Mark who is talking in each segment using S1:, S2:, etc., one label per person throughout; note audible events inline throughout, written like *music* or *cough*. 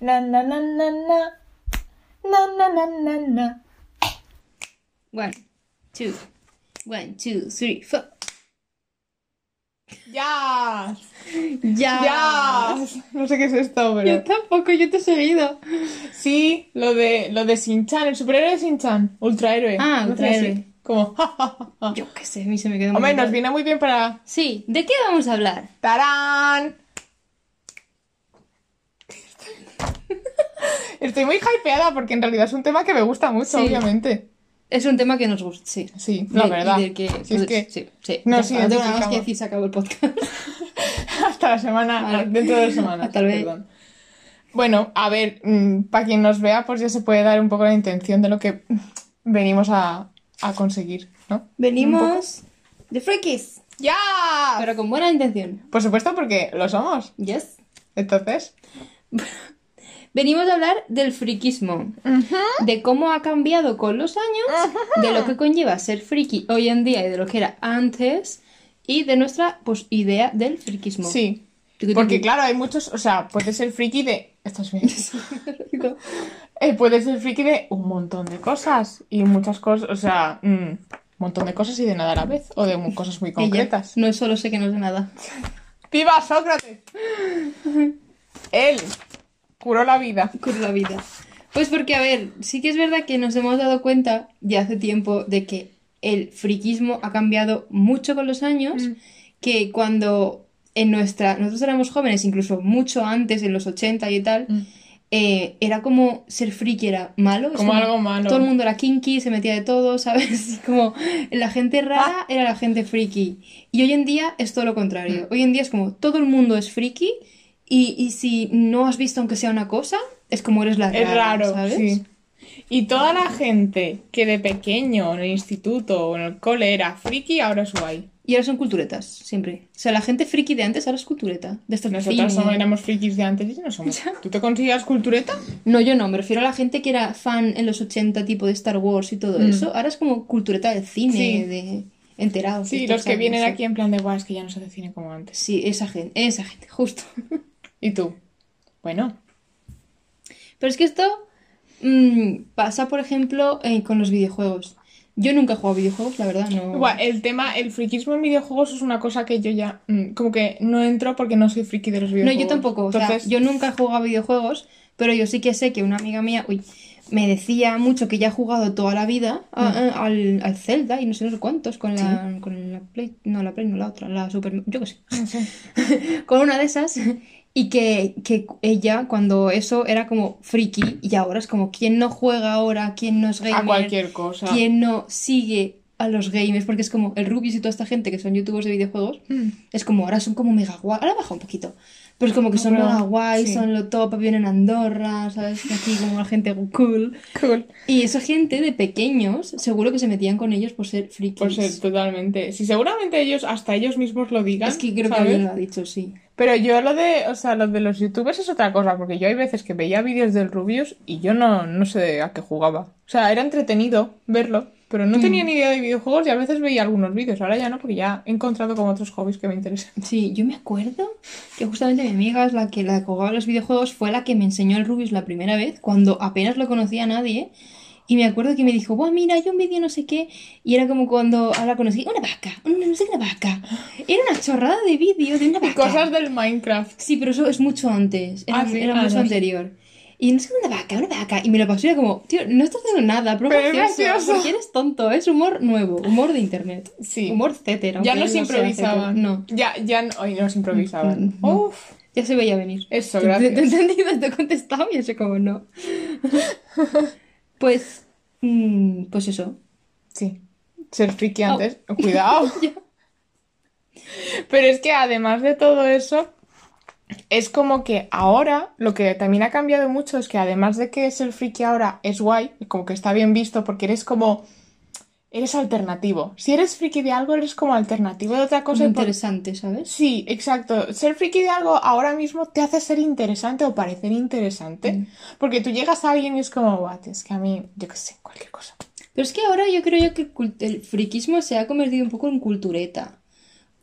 S1: Na, na, na, na, na. Na, na, na, na, na.
S2: One, two, one, two, three, four.
S1: ¡Ya!
S2: Ya.
S1: ¡Ya! No sé qué es esto, pero...
S2: Yo tampoco, yo te he seguido.
S1: Sí, lo de, lo de Shin-Chan, el superhéroe de Shin-Chan. Ultrahéroe.
S2: Ah,
S1: No
S2: ultrahéroe.
S1: Como...
S2: Yo qué sé, a mí se me quedó
S1: Hombre,
S2: muy
S1: nos
S2: mal.
S1: viene muy bien para...
S2: Sí, ¿de qué vamos a hablar?
S1: ¡Tarán! *laughs* Estoy muy hypeada porque en realidad es un tema que me gusta mucho,
S2: Sí.
S1: obviamente.
S2: Es un tema que nos gusta, sí.
S1: Sí, la
S2: De-
S1: verdad.
S2: que,
S1: Si es que
S2: sí, sí. no tengo nada más que decir, se acabó el podcast. *laughs*
S1: hasta la semana,
S2: Vale.
S1: dentro de dos semanas. Perdón. Bueno, a ver, para quien nos vea, pues ya se puede dar un poco la intención de lo que *laughs* venimos a, a conseguir, ¿no?
S2: Venimos de Freakies,
S1: ¡Ya!
S2: pero con buena intención.
S1: Por supuesto, porque lo somos.
S2: Yes.
S1: Entonces,
S2: Venimos a hablar del friquismo, de cómo ha cambiado con los años, de lo que conlleva ser friki hoy en día y de lo que era antes, y de nuestra pues, idea del friquismo.
S1: sí. Porque claro, hay muchos, o sea, puedes ser friki de... ¿Estás bien? *laughs* Eh, puedes ser friki de un montón de cosas y muchas cosas, o sea, mm, un montón de cosas y de nada a la vez, o de cosas muy
S2: Ella,
S1: concretas.
S2: No solo sé que no sé nada. *laughs*
S1: ¡Viva Sócrates! *laughs* Él curó la vida. *laughs*
S2: con la vida. Pues porque, a ver, sí que es verdad que nos hemos dado cuenta ya hace tiempo de que el friquismo ha cambiado mucho con los años,
S1: Mm.
S2: que cuando en nuestra, nosotros éramos jóvenes, incluso mucho antes, en los 80 y tal,
S1: Mm.
S2: eh, era como ser friki era malo.
S1: Como algo malo.
S2: Todo el mundo era kinky, se metía de todo, ¿sabes? *laughs* Como la gente
S1: Ah.
S2: rara era la gente friki. Y hoy en día es todo lo contrario.
S1: Mm.
S2: Hoy en día es como todo el mundo es friki y, y si no has visto aunque sea una cosa, es como eres la rara,
S1: Es raro,
S2: ¿sabes?
S1: sí. Y toda la gente que de pequeño en el instituto o en el cole era friki, ahora es guay.
S2: Y ahora son culturetas, siempre. O sea, la gente friki de antes ahora es cultureta. De estas de
S1: Nosotras somos, éramos frikis de antes y no somos. ¿Tú te consideras cultureta?
S2: No, yo no, me refiero a la gente que era fan en los 80, tipo de Star Wars y todo eso. Ahora es como cultureta del cine,
S1: Mm. Sí.
S2: de enterados.
S1: Sí,
S2: estos,
S1: los que vienen aquí en plan de, guau, es que ya no se hace cine como antes.
S2: Sí, esa gente, esa gente, justo. *laughs*
S1: ¿Y tú? Bueno,
S2: Pero es que esto mm, pasa, por ejemplo, eh, con los videojuegos. Yo nunca he jugado videojuegos, la verdad, no.
S1: Igual, el tema, el frikismo en videojuegos es una cosa que yo ya, mm, como que no entro porque no soy friki de los
S2: No,
S1: videojuegos.
S2: yo tampoco. O sea,
S1: Entonces,
S2: yo nunca he jugado videojuegos, pero yo sí que sé que una amiga mía, uy, me decía mucho que ya ha jugado toda la vida a- a- al, al Zelda y no sé, no sé cuántos, con la, con la Play, no, la Play, no la otra, la Super, yo qué sé,
S1: no sé. *laughs*
S2: con una de esas, y que, que ella, cuando eso era como friki, y ahora es como, ¿quién no juega ahora? ¿Quién no es gamer?
S1: A cualquier cosa.
S2: ¿Quién no sigue a los gamers? Porque es como el Rubius y toda esta gente que son youtubers de videojuegos,
S1: Mm.
S2: es como, ahora son como mega guay. Ahora baja un poquito. Pero es como que son
S1: Pero,
S2: mega guay,
S1: sí.
S2: son lo top, vienen a Andorra, ¿sabes? Aquí como la gente cool.
S1: Cool.
S2: Y esa gente de pequeños, seguro que se metían con ellos por ser frikis.
S1: Por ser totalmente. Si seguramente ellos, hasta ellos mismos lo digan.
S2: Es que creo que
S1: ¿sabes?
S2: alguien lo ha dicho, sí.
S1: Pero yo lo de, o sea, lo de los youtubers es otra cosa, porque yo hay veces que veía vídeos del Rubius y yo no, no sé a qué jugaba. O sea, era entretenido verlo, pero no
S2: Mm.
S1: tenía ni idea de videojuegos y a veces veía algunos vídeos. Ahora ya no, porque ya he encontrado como otros hobbies que me interesan.
S2: Sí, yo me acuerdo que justamente mi amiga, es la que la que jugaba los videojuegos, fue la que me enseñó el Rubius la primera vez, cuando apenas lo conocía a nadie. Y me acuerdo que me dijo, Buah, mira, hay un vídeo no sé qué. Y era como cuando ahora conocí una vaca, una, no sé qué, una vaca. Era una chorrada de vídeo de una vaca.
S1: cosas del Minecraft.
S2: Sí, pero eso es mucho antes. Era,
S1: Ah, sí,
S2: era
S1: ah,
S2: mucho
S1: no sé.
S2: anterior. Y no sé, una vaca, una vaca. Y me lo pasó y era como, tío, no estás haciendo nada, pero,
S1: Pero es
S2: gracioso,
S1: gracioso.
S2: Porque eres tonto, es humor nuevo, humor de internet.
S1: Sí.
S2: Humor cétera.
S1: Ya no se improvisaban.
S2: No.
S1: Ya, ya no, ay, no se improvisaban.
S2: No.
S1: Uf.
S2: Ya se veía venir.
S1: Eso, gracias.
S2: Te he entendido, te he contestado y eso como no. *laughs* Pues, mm, pues eso.
S1: Sí. Ser friki
S2: Oh.
S1: antes. Cuidado. *laughs* Pero es que además de todo eso, es como que ahora lo que también ha cambiado mucho es que además de que ser friki ahora es guay, como que está bien visto porque eres como... Eres alternativo. Si eres friki de algo, eres como alternativo de otra
S2: Cosa
S1: por-
S2: interesante, ¿sabes?
S1: Sí, exacto. Ser friki de algo ahora mismo te hace ser interesante o parecer interesante.
S2: Mm.
S1: Porque tú llegas a alguien y es como, what, es que a mí, yo qué sé, cualquier cosa.
S2: Pero es que ahora yo creo yo que el, friquismo se ha convertido un poco en cultureta.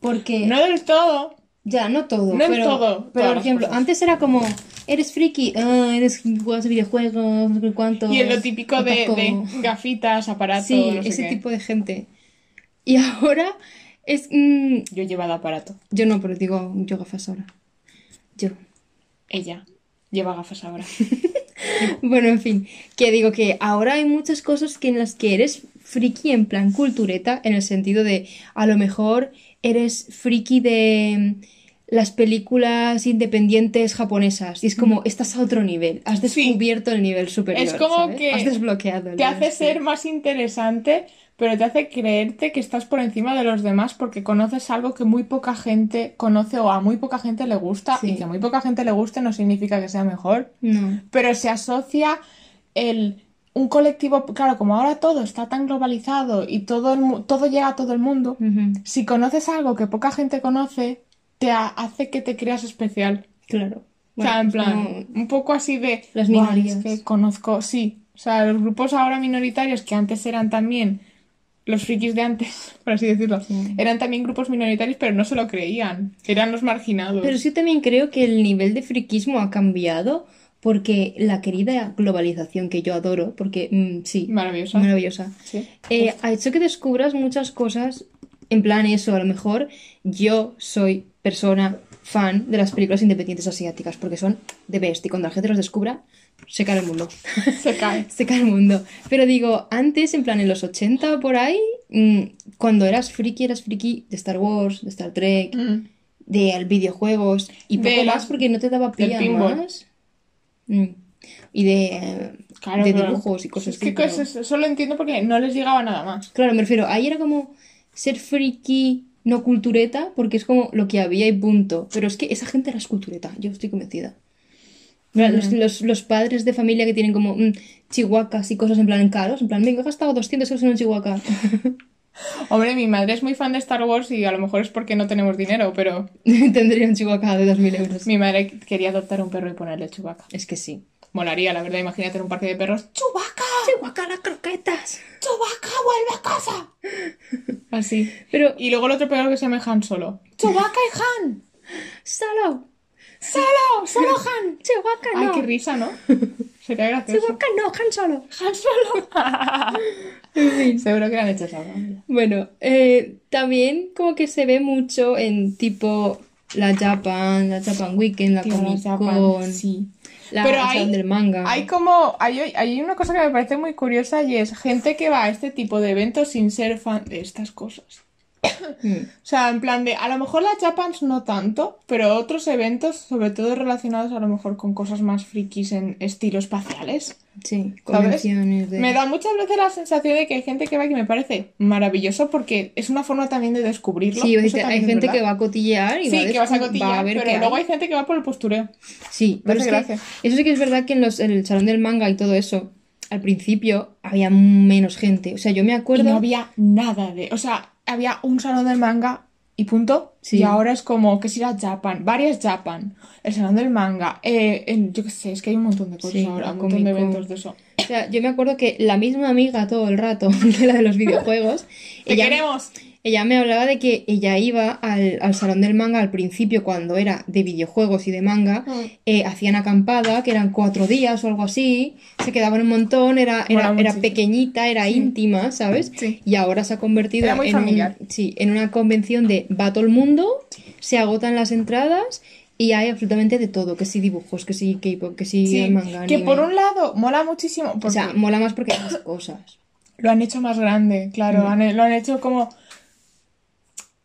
S2: Porque...
S1: No del todo.
S2: Ya, no todo.
S1: No
S2: pero,
S1: todo,
S2: Pero, por ejemplo, antes era como, eres friki, ah, eres juegas videojuegos, no sé cuánto.
S1: Y es lo típico de, de gafitas, aparatos,
S2: Sí,
S1: no sé
S2: ese
S1: qué.
S2: tipo de gente. Y ahora es... mm,
S1: Yo he llevado aparato.
S2: yo no, pero digo yo gafas ahora. Yo.
S1: Ella lleva gafas ahora. *laughs*
S2: Bueno, en fin, que digo que ahora hay muchas cosas que en las que eres friki en plan cultureta, en el sentido de a lo mejor eres friki de las películas independientes japonesas y es como estás a otro nivel, has
S1: Sí.
S2: descubierto el nivel superior,
S1: Es como
S2: ¿sabes?
S1: que
S2: has desbloqueado el
S1: Te hace ser más interesante, pero te hace creerte que estás por encima de los demás porque conoces algo que muy poca gente conoce o a muy poca gente le gusta
S2: Sí.
S1: y que a muy poca gente le guste no significa que sea mejor.
S2: No.
S1: pero se asocia el un colectivo, claro, como ahora todo está tan globalizado y todo, el todo llega a todo el mundo, si conoces algo que poca gente conoce, te ha- hace que te creas especial.
S2: Claro.
S1: o sea, en plan, un poco así de...
S2: Las
S1: "Buah,
S2: minorías".
S1: Es que conozco, sí. O sea, los grupos ahora minoritarios que antes eran también los frikis de antes, *laughs* por así decirlo, eran también grupos minoritarios, pero no se lo creían. Eran los marginados.
S2: Pero sí también creo que el nivel de friquismo ha cambiado porque la querida globalización que yo adoro, porque mm, sí,
S1: Maravillosa.
S2: maravillosa,
S1: Sí.
S2: eh, ha hecho que descubras muchas cosas en plan eso, a lo mejor yo soy persona fan de las películas independientes asiáticas porque son de best y cuando la gente los descubra se cae el mundo. *laughs*
S1: Se cae. *laughs*
S2: se cae el mundo. Pero digo, antes, en plan en los 80 o por ahí, mm, cuando eras friki, eras friki de Star Wars, de Star Trek,
S1: Mm.
S2: de videojuegos y
S1: De
S2: poco
S1: las-
S2: más porque no te daba pie
S1: del
S2: a
S1: pinball.
S2: más. Mm. Y de,
S1: Claro,
S2: de dibujos y cosas
S1: que
S2: pero-
S1: cosas- eso lo entiendo porque no les llegaba nada más.
S2: Claro, me refiero, ahí era como ser friki, no cultureta, porque es como lo que había y punto. Pero es que esa gente era cultureta, yo estoy convencida. Los, los- los padres de familia que tienen como mm, chihuahuas y cosas en plan caros, en plan, venga, he gastado 200 euros en un chihuahua. *laughs*
S1: Hombre, mi madre es muy fan de Star Wars y a lo mejor es porque no tenemos dinero, pero *laughs*
S2: Tendría un chihuahua de 2.000 euros.
S1: mi madre quería adoptar un perro y ponerle Chewbacca.
S2: Es que sí.
S1: Molaría, la verdad, imagínate en un parque de perros. ¡Chewbacca!
S2: ¡Chihuahua las croquetas!
S1: ¡Chewbacca, vuelve a casa! *laughs* Así.
S2: Pero,
S1: Y luego el otro perro que se llama Han Solo. ¡Chewbacca y Han!
S2: solo,
S1: ¡Solo! ¡Solo *laughs* Han! Ay,
S2: no.
S1: qué risa, ¿no? Sería gracioso.
S2: Chihuahua no, Han Solo.
S1: Han Solo. *laughs* Seguro que han hecho broma.
S2: Bueno, eh, también como que se ve mucho en tipo la Japan, la Japan Weekend, la Comic Con,
S1: sí.
S2: La
S1: Pero hay-
S2: del manga.
S1: Hay como, hay, hay una cosa que me parece muy curiosa y es gente que va a este tipo de eventos sin ser fan de estas cosas.
S2: Mm, *coughs*
S1: O sea, en plan de, a lo mejor la Japans no tanto, pero otros eventos, sobre todo relacionados a lo mejor con cosas más frikis en estilo espaciales.
S2: sí,
S1: ¿Sabes?
S2: de...
S1: Me da muchas veces la sensación de que hay gente que va y que me parece maravilloso porque es una forma también de descubrirlo.
S2: Sí, hay gente
S1: verdad.
S2: que va a cotillear y va
S1: Sí,
S2: a
S1: que vas a
S2: va ver
S1: pero
S2: qué
S1: luego
S2: hay.
S1: hay gente que va por el postureo.
S2: Sí, pero es que eso sí que es verdad que en, los, en el salón del manga y todo eso, al principio había menos gente. O sea, yo me
S1: Y
S2: acuerdo...
S1: no había nada de. O sea, había un salón del manga y punto.
S2: Sí.
S1: Y ahora es como que si era Japan, varias Japan, el salón del manga, eh, en- yo qué sé, es que hay un montón de cosas
S2: Sí,
S1: ahora,
S2: la
S1: un montón de eventos de eso.
S2: O sea, yo me acuerdo que la misma amiga todo el rato, *laughs* que la de los *laughs* videojuegos,
S1: ¡Te
S2: ella,
S1: queremos!
S2: Ella me hablaba de que ella iba al, al salón del manga al principio cuando era de videojuegos y de manga,
S1: Mm.
S2: eh, hacían acampada, que eran cuatro días o algo así, se quedaban un montón, era, era, era pequeñita, era íntima, ¿sabes?
S1: Sí.
S2: Y ahora se ha convertido en, un-
S1: familiar.
S2: sí, en una convención de va todo el mundo, se agotan las entradas y hay absolutamente de todo, que si dibujos, que si K-pop, que
S1: Sí,
S2: manga.
S1: que
S2: anime.
S1: por un lado mola muchísimo porque
S2: O sea, mola más porque hay más cosas.
S1: lo han hecho más grande, claro,
S2: Mm.
S1: han- lo han hecho como,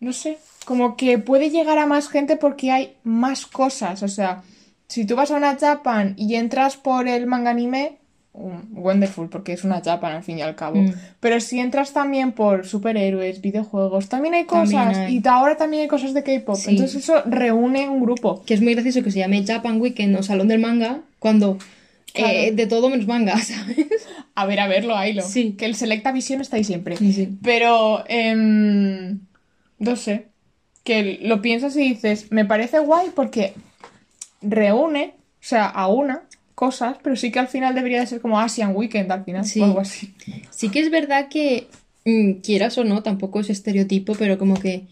S1: no sé, como que puede llegar a más gente porque hay más cosas, o sea, si tú vas a una Japan y entras por el manga anime, um, wonderful, porque es una Japan al fin y al cabo,
S2: Mm.
S1: pero si entras también por superhéroes, videojuegos, también hay
S2: También
S1: cosas,
S2: hay.
S1: y ahora también hay cosas de K-pop,
S2: Sí.
S1: entonces eso reúne un grupo.
S2: Que es muy gracioso que se llame Japan Weekend o Salón del Manga cuando
S1: Claro.
S2: eh, de todo menos manga, *laughs* ¿sabes?
S1: A ver, a verlo, Ailo,
S2: Sí.
S1: que el Selecta Visión está ahí siempre.
S2: Sí, sí.
S1: Pero, em, no sé, que lo piensas y dices, me parece guay porque reúne, o sea, a una cosas, pero sí que al final debería de ser como Asian Weekend al final,
S2: Sí.
S1: o algo así.
S2: Sí que es verdad que, mm, quieras o no, tampoco es estereotipo, pero como que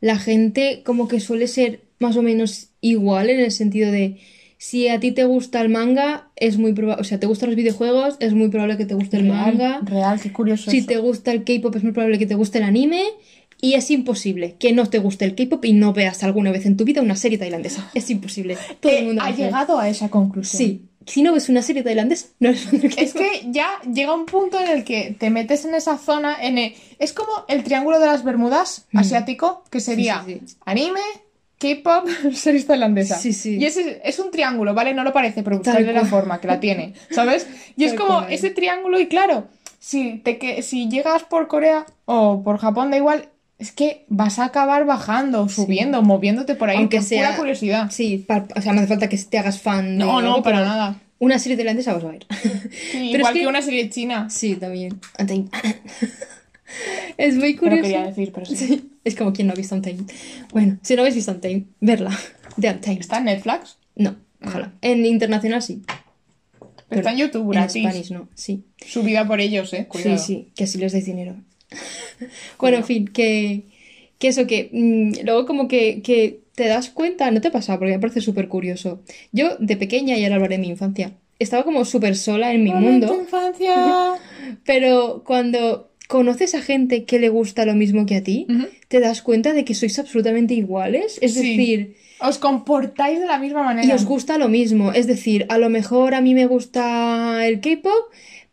S2: la gente como que suele ser más o menos igual en el sentido de si a ti te gusta el manga, es muy probable, o sea, te gustan los videojuegos, es muy probable que te guste el manga.
S1: Real, qué curioso.
S2: Si
S1: eso.
S2: te gusta el K-pop, es muy probable que te guste el anime. Y es imposible que no te guste el K-pop y no veas alguna vez en tu vida una serie tailandesa. Es imposible. *laughs* Todo
S1: Eh,
S2: el mundo
S1: ha llegado a esa conclusión.
S2: Sí. Si no ves una serie tailandesa, *laughs* no eres fan del
S1: Es que ya llega un punto en el que te metes en esa zona, en el- es como el triángulo de las Bermudas asiático, que sería
S2: sí, sí.
S1: anime, K-pop, *laughs* series tailandesas.
S2: Sí, sí.
S1: Y ese es un triángulo, ¿vale? No lo parece, pero buscarle la forma, que la tiene, ¿sabes? Y es como
S2: cual.
S1: ese triángulo y claro, si, te, que, si llegas por Corea o por Japón, da igual, es que vas a acabar bajando, subiendo, moviéndote por ahí,
S2: Aunque sea.
S1: pura curiosidad.
S2: Sí, o sea, no hace falta que te hagas fan de.
S1: No, no,
S2: algo,
S1: para
S2: pero
S1: nada.
S2: Una serie tailandesa vas a ver.
S1: Sí, *laughs*
S2: Pero
S1: igual
S2: es que-
S1: que una serie china.
S2: Sí, también. *laughs* Es muy
S1: Pero
S2: curioso.
S1: quería decir, pero sí. *laughs*
S2: Sí, es como quien no ha visto Untamed. Bueno, si no habéis visto Untamed, verla. De Untamed.
S1: ¿Está en Netflix?
S2: No, ojalá. En internacional sí.
S1: Está en YouTube,
S2: En
S1: gratis.
S2: Spanish no, sí.
S1: Subida por ellos, eh. Cuidado.
S2: Sí, sí, que así les dais dinero. Bueno, en fin, que, que eso, que mm, luego como que, que te das cuenta, no te pasa, porque me parece súper curioso. Yo de pequeña, y ahora hablaré de mi infancia, estaba como súper sola en mi mundo,
S1: infancia. *laughs*
S2: pero cuando conoces a gente que le gusta lo mismo que a ti, te das cuenta de que sois absolutamente iguales. Es
S1: Sí.
S2: decir,
S1: Os comportáis de la misma manera.
S2: y os gusta lo mismo. Es decir, a lo mejor a mí me gusta el K-pop,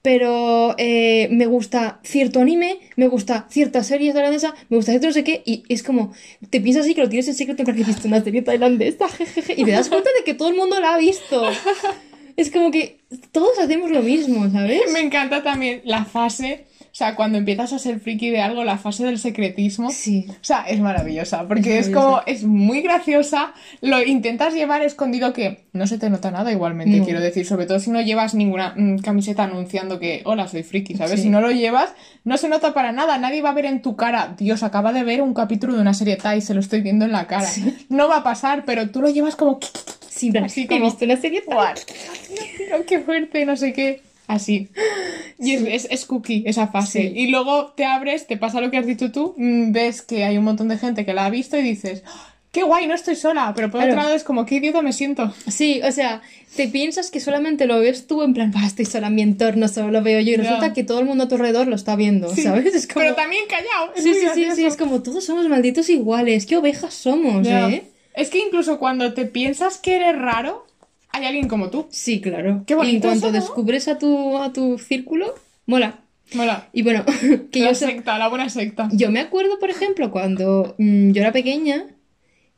S2: pero eh, me gusta cierto anime, me gusta cierta serie tailandesa, me gusta cierto no sé qué, y es como, te piensas así que lo tienes en secreto porque has visto una serie tailandesa, *laughs* jejeje, y te das cuenta de que todo el mundo la ha visto. *laughs* Es como que todos hacemos lo mismo, ¿sabes?
S1: Me encanta también la fase, o sea, cuando empiezas a ser friki de algo, la fase del secretismo.
S2: Sí.
S1: O sea, es maravillosa, porque
S2: Es
S1: es, como, es muy graciosa, lo intentas llevar escondido que no se te nota nada igualmente,
S2: No.
S1: quiero decir, sobre todo si no llevas ninguna mm, camiseta anunciando que, hola, soy friki, ¿sabes?
S2: Sí.
S1: Si no lo llevas, no se nota para nada, nadie va a ver en tu cara, Dios, acaba de ver un capítulo de una serie Thai, se lo estoy viendo en la cara. No va a pasar, pero tú lo llevas como...
S2: Sí,
S1: Así
S2: he
S1: como-
S2: visto una serie tal.
S1: What? Tío, qué fuerte, no sé qué. Así. Y es, es, es cookie esa fase.
S2: Sí.
S1: Y luego te abres, te pasa lo que has dicho tú, mm, ves que hay un montón de gente que la ha visto y dices, "Ah, qué guay, no estoy sola. Pero por
S2: Claro.
S1: otro lado es como, qué idiota me siento.
S2: Sí, o sea, te piensas que solamente lo ves tú en plan, "Bah, estoy sola en mi entorno, solo lo veo yo, y resulta que todo el mundo a tu alrededor lo está viendo,
S1: Sí.
S2: ¿sabes? Es como...
S1: Pero también callado. es
S2: Sí, sí, sí, sí, es como todos somos malditos iguales, qué ovejas somos. ¿eh?
S1: Es que incluso cuando te piensas que eres raro, hay alguien como tú.
S2: Sí, claro.
S1: Qué
S2: y en
S1: bonito
S2: cuanto
S1: eso, ¿no?
S2: descubres a tu, a tu círculo, mola.
S1: Mola.
S2: Y bueno, *laughs* que
S1: la
S2: yo,
S1: secta, la buena secta.
S2: yo me acuerdo, por ejemplo, cuando mm, yo era pequeña,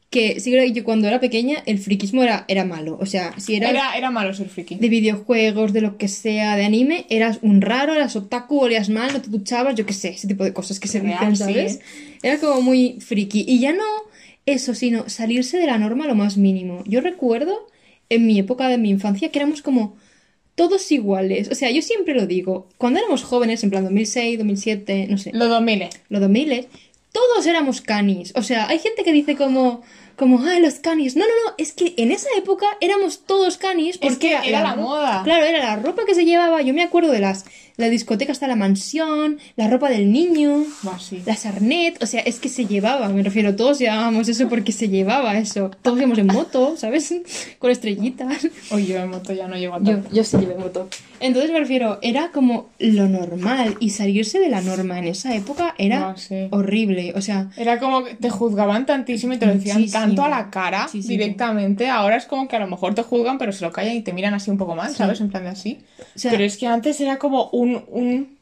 S2: que sí que yo cuando era pequeña el friquismo era, era malo. O sea, si eras
S1: Era, era malo ser friki.
S2: de videojuegos, de lo que sea, de anime, eras un raro, eras otaku, olías mal, no te duchabas, yo qué sé, ese tipo de cosas que se
S1: Real,
S2: dicen,
S1: sí,
S2: ¿sabes?
S1: ¿eh?
S2: Era como muy friki. Y ya no eso, sino salirse de la norma lo más mínimo. Yo recuerdo en mi época de mi infancia que éramos como todos iguales. O sea, yo siempre lo digo, cuando éramos jóvenes, en plan 2006, 2007, no sé,
S1: Lo domine.
S2: los 2000, todos éramos canis. O sea, hay gente que dice como, como, ay, los canis. No, no, no, es que en esa época éramos todos canis porque
S1: que era la moda.
S2: Claro, era la ropa que se llevaba. Yo me acuerdo de las, la discoteca hasta la mansión, la ropa del niño,
S1: sí.
S2: la sarnet. O sea, es que se llevaba, me refiero, todos llevábamos eso porque se llevaba eso. Todos íbamos en moto, ¿sabes? *laughs* Con estrellitas.
S1: Oye, yo en moto ya no llego a
S2: Yo,
S1: tanto.
S2: yo sí llevé moto. Entonces me refiero, era como lo normal y salirse de la norma en esa época era
S1: Ah, sí.
S2: horrible. O sea,
S1: Era como que te juzgaban tantísimo y te lo decían
S2: Muchísimo.
S1: tanto a la cara directamente. Ahora es como que a lo mejor te juzgan, pero se lo callan y te miran así un poco mal, ¿sabes? En plan de así.
S2: O sea-
S1: pero es que antes era como un, un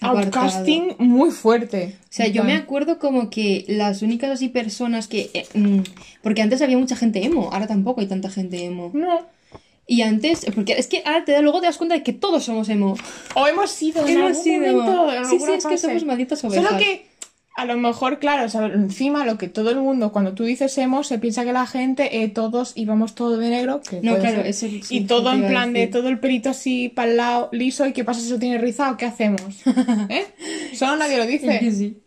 S1: outcasting muy fuerte.
S2: o sea, yo me acuerdo como que las únicas así personas que... eh, mm, porque antes había mucha gente emo, ahora tampoco hay tanta gente emo.
S1: No.
S2: Y antes, porque es que ahora te da, luego te das cuenta de que todos somos emo.
S1: O hemos sido *laughs* en
S2: Hemos
S1: algún
S2: sido.
S1: momento, en
S2: Sí, sí, es que somos malditas ovejas.
S1: Solo que a lo mejor, claro, o sea, encima lo que todo el mundo, cuando tú dices emo, se piensa que la gente, eh, todos íbamos todo de negro. Que
S2: No, claro, eso sí,
S1: Y todo en plan de todo el pelito así para el lado liso. ¿Y qué pasa si eso tiene rizado? ¿Qué hacemos? *laughs* ¿Eh? Solo nadie lo dice.
S2: sí.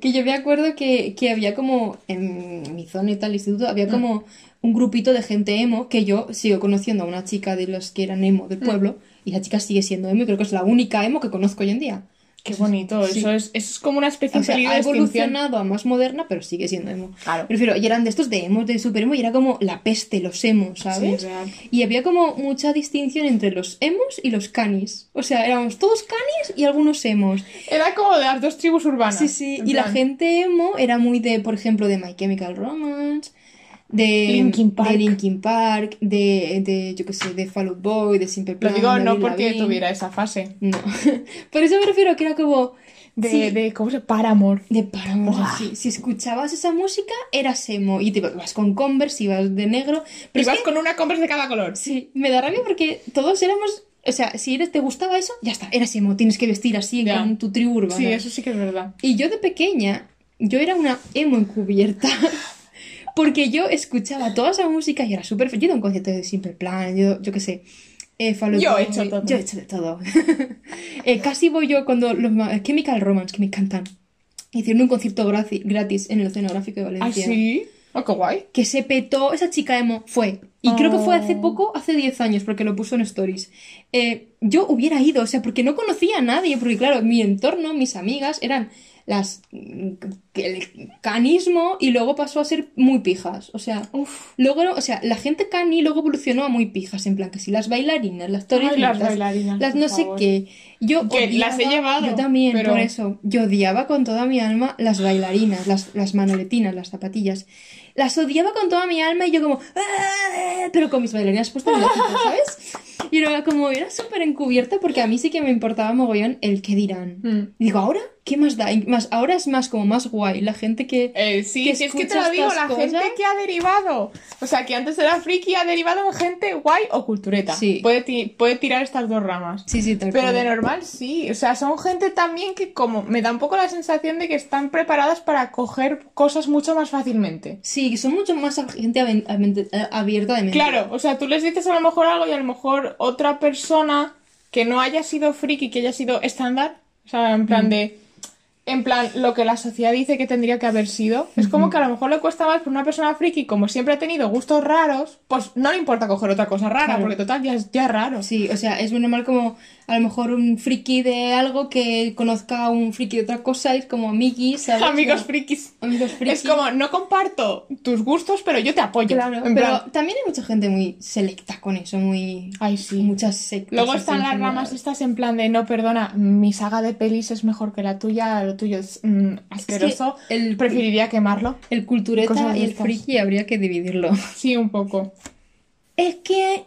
S2: Que yo me acuerdo que, que había como, en mi zona y tal, instituto, había como un grupito de gente emo, que yo sigo conociendo a una chica de los que eran emo del pueblo, y esa chica sigue siendo emo y creo que es la única emo que conozco hoy en día.
S1: Qué bonito,
S2: Sí.
S1: eso es, eso es como una especie
S2: O sea, ha
S1: de extinción.
S2: evolucionado a más moderna, pero sigue siendo emo.
S1: Claro.
S2: Prefiero, y eran de estos de emos, de super emo, y era como la peste, los emos, ¿sabes?
S1: Sí,
S2: y había como mucha distinción entre los emos y los canis. O sea, éramos todos canis y algunos emos.
S1: Era como de las dos tribus urbanas.
S2: Sí, sí. Y la gente emo era muy de, por ejemplo, de My Chemical Romance, de
S1: Linkin Park.
S2: de, Linkin Park, de, de yo qué sé, de Fall Out Boy, de Simple
S1: Lo
S2: Plan.
S1: digo
S2: de
S1: no porque tuviera esa fase.
S2: No. *laughs* por eso me refiero que era como.
S1: De,
S2: sí,
S1: de ¿cómo se Paramore.
S2: de Paramore,
S1: Buah.
S2: sí. Si escuchabas esa música, eras emo. Y te ibas con Converse, ibas de negro. Pero
S1: Ibas con una Converse de cada color.
S2: Sí, me da rabia porque todos éramos. O sea, si eres, te gustaba eso, ya está, eras emo. Tienes que vestir así
S1: Ya.
S2: con tu tribu urbana.
S1: Sí, eso sí que es verdad.
S2: Y yo de pequeña, yo era una emo encubierta. *laughs* Porque yo escuchaba toda esa música y era súper... Yo he ido a un concierto de Simple Plan, yo, yo qué sé. eh,
S1: Yo he hecho todo.
S2: Yo he hecho de todo. *laughs* Eh, casi voy yo cuando los ma- Chemical Romance, que me encantan. Hicieron un concierto gratis en el Oceanográfico de
S1: ¿Ah,
S2: Valencia.
S1: sí? Oh, qué guay.
S2: Que se petó, esa chica emo fue. Y creo que fue hace
S1: Oh.
S2: poco, hace 10 años, porque lo puso en stories. Eh, yo hubiera ido, o sea, porque no conocía a nadie, porque claro, mi entorno, mis amigas eran las mm, el canismo y luego pasó a ser muy pijas, o sea,
S1: Uf.
S2: luego, o sea, la gente cani luego evolucionó a muy pijas, en plan que si las bailarinas, las torres,
S1: las bailarinas,
S2: las no sé
S1: favor.
S2: qué. Yo
S1: Que las he llevado,
S2: Yo también,
S1: pero-
S2: por eso. Yo odiaba con toda mi alma las bailarinas, las, las manoletinas, las zapatillas. Las odiaba con toda mi alma y yo como... "Ah", Pero con mis bailarinas puestas en ¿sabes? Y era como... Era súper encubierta porque a mí sí que me importaba mogollón el qué dirán.
S1: Mm.
S2: Digo, ¿ahora? ¿Qué más da? Y Más, ahora es más como más guay. La gente que...
S1: Eh, sí,
S2: que
S1: sí, es que te lo digo, la gente que ha derivado. O sea, que antes era friki, ha derivado en gente guay o cultureta.
S2: Sí.
S1: Puede, ti- puede tirar estas dos ramas.
S2: Sí, sí, tal
S1: Pero de normal sí, o sea, son gente también que como me da un poco la sensación de que están preparadas para coger cosas mucho más fácilmente.
S2: Sí, que son mucho más gente eh, abierta de mente.
S1: Claro, o sea, tú les dices a lo mejor algo y a lo mejor otra persona que no haya sido friki, que haya sido estándar, o sea, en plan de... En plan, lo que la sociedad dice que tendría que haber sido. Es como que a lo mejor le cuesta más, pero una persona friki, como siempre ha tenido gustos raros, pues no le importa coger otra cosa rara,
S2: Claro.
S1: porque total ya es, ya es raro.
S2: Sí, o sea, es muy normal como a lo mejor un friki de algo que conozca a un friki de otra cosa, es como amiguis, ¿sabes? *laughs*
S1: Amigos frikis.
S2: Amigos friki.
S1: Es como, no comparto tus gustos, pero yo te apoyo.
S2: Claro, pero
S1: plan,
S2: también hay mucha gente muy selecta con eso, muy...
S1: Ay, sí.
S2: Muchas sectas.
S1: Luego están las ramas estas en plan de, no, perdona, mi saga de pelis es mejor que la tuya, lo tuyo es mm, asqueroso,
S2: el-
S1: preferiría quemarlo.
S2: El cultureta y el
S1: estas.
S2: friki habría que dividirlo. *laughs*
S1: Sí, un poco.
S2: Es que...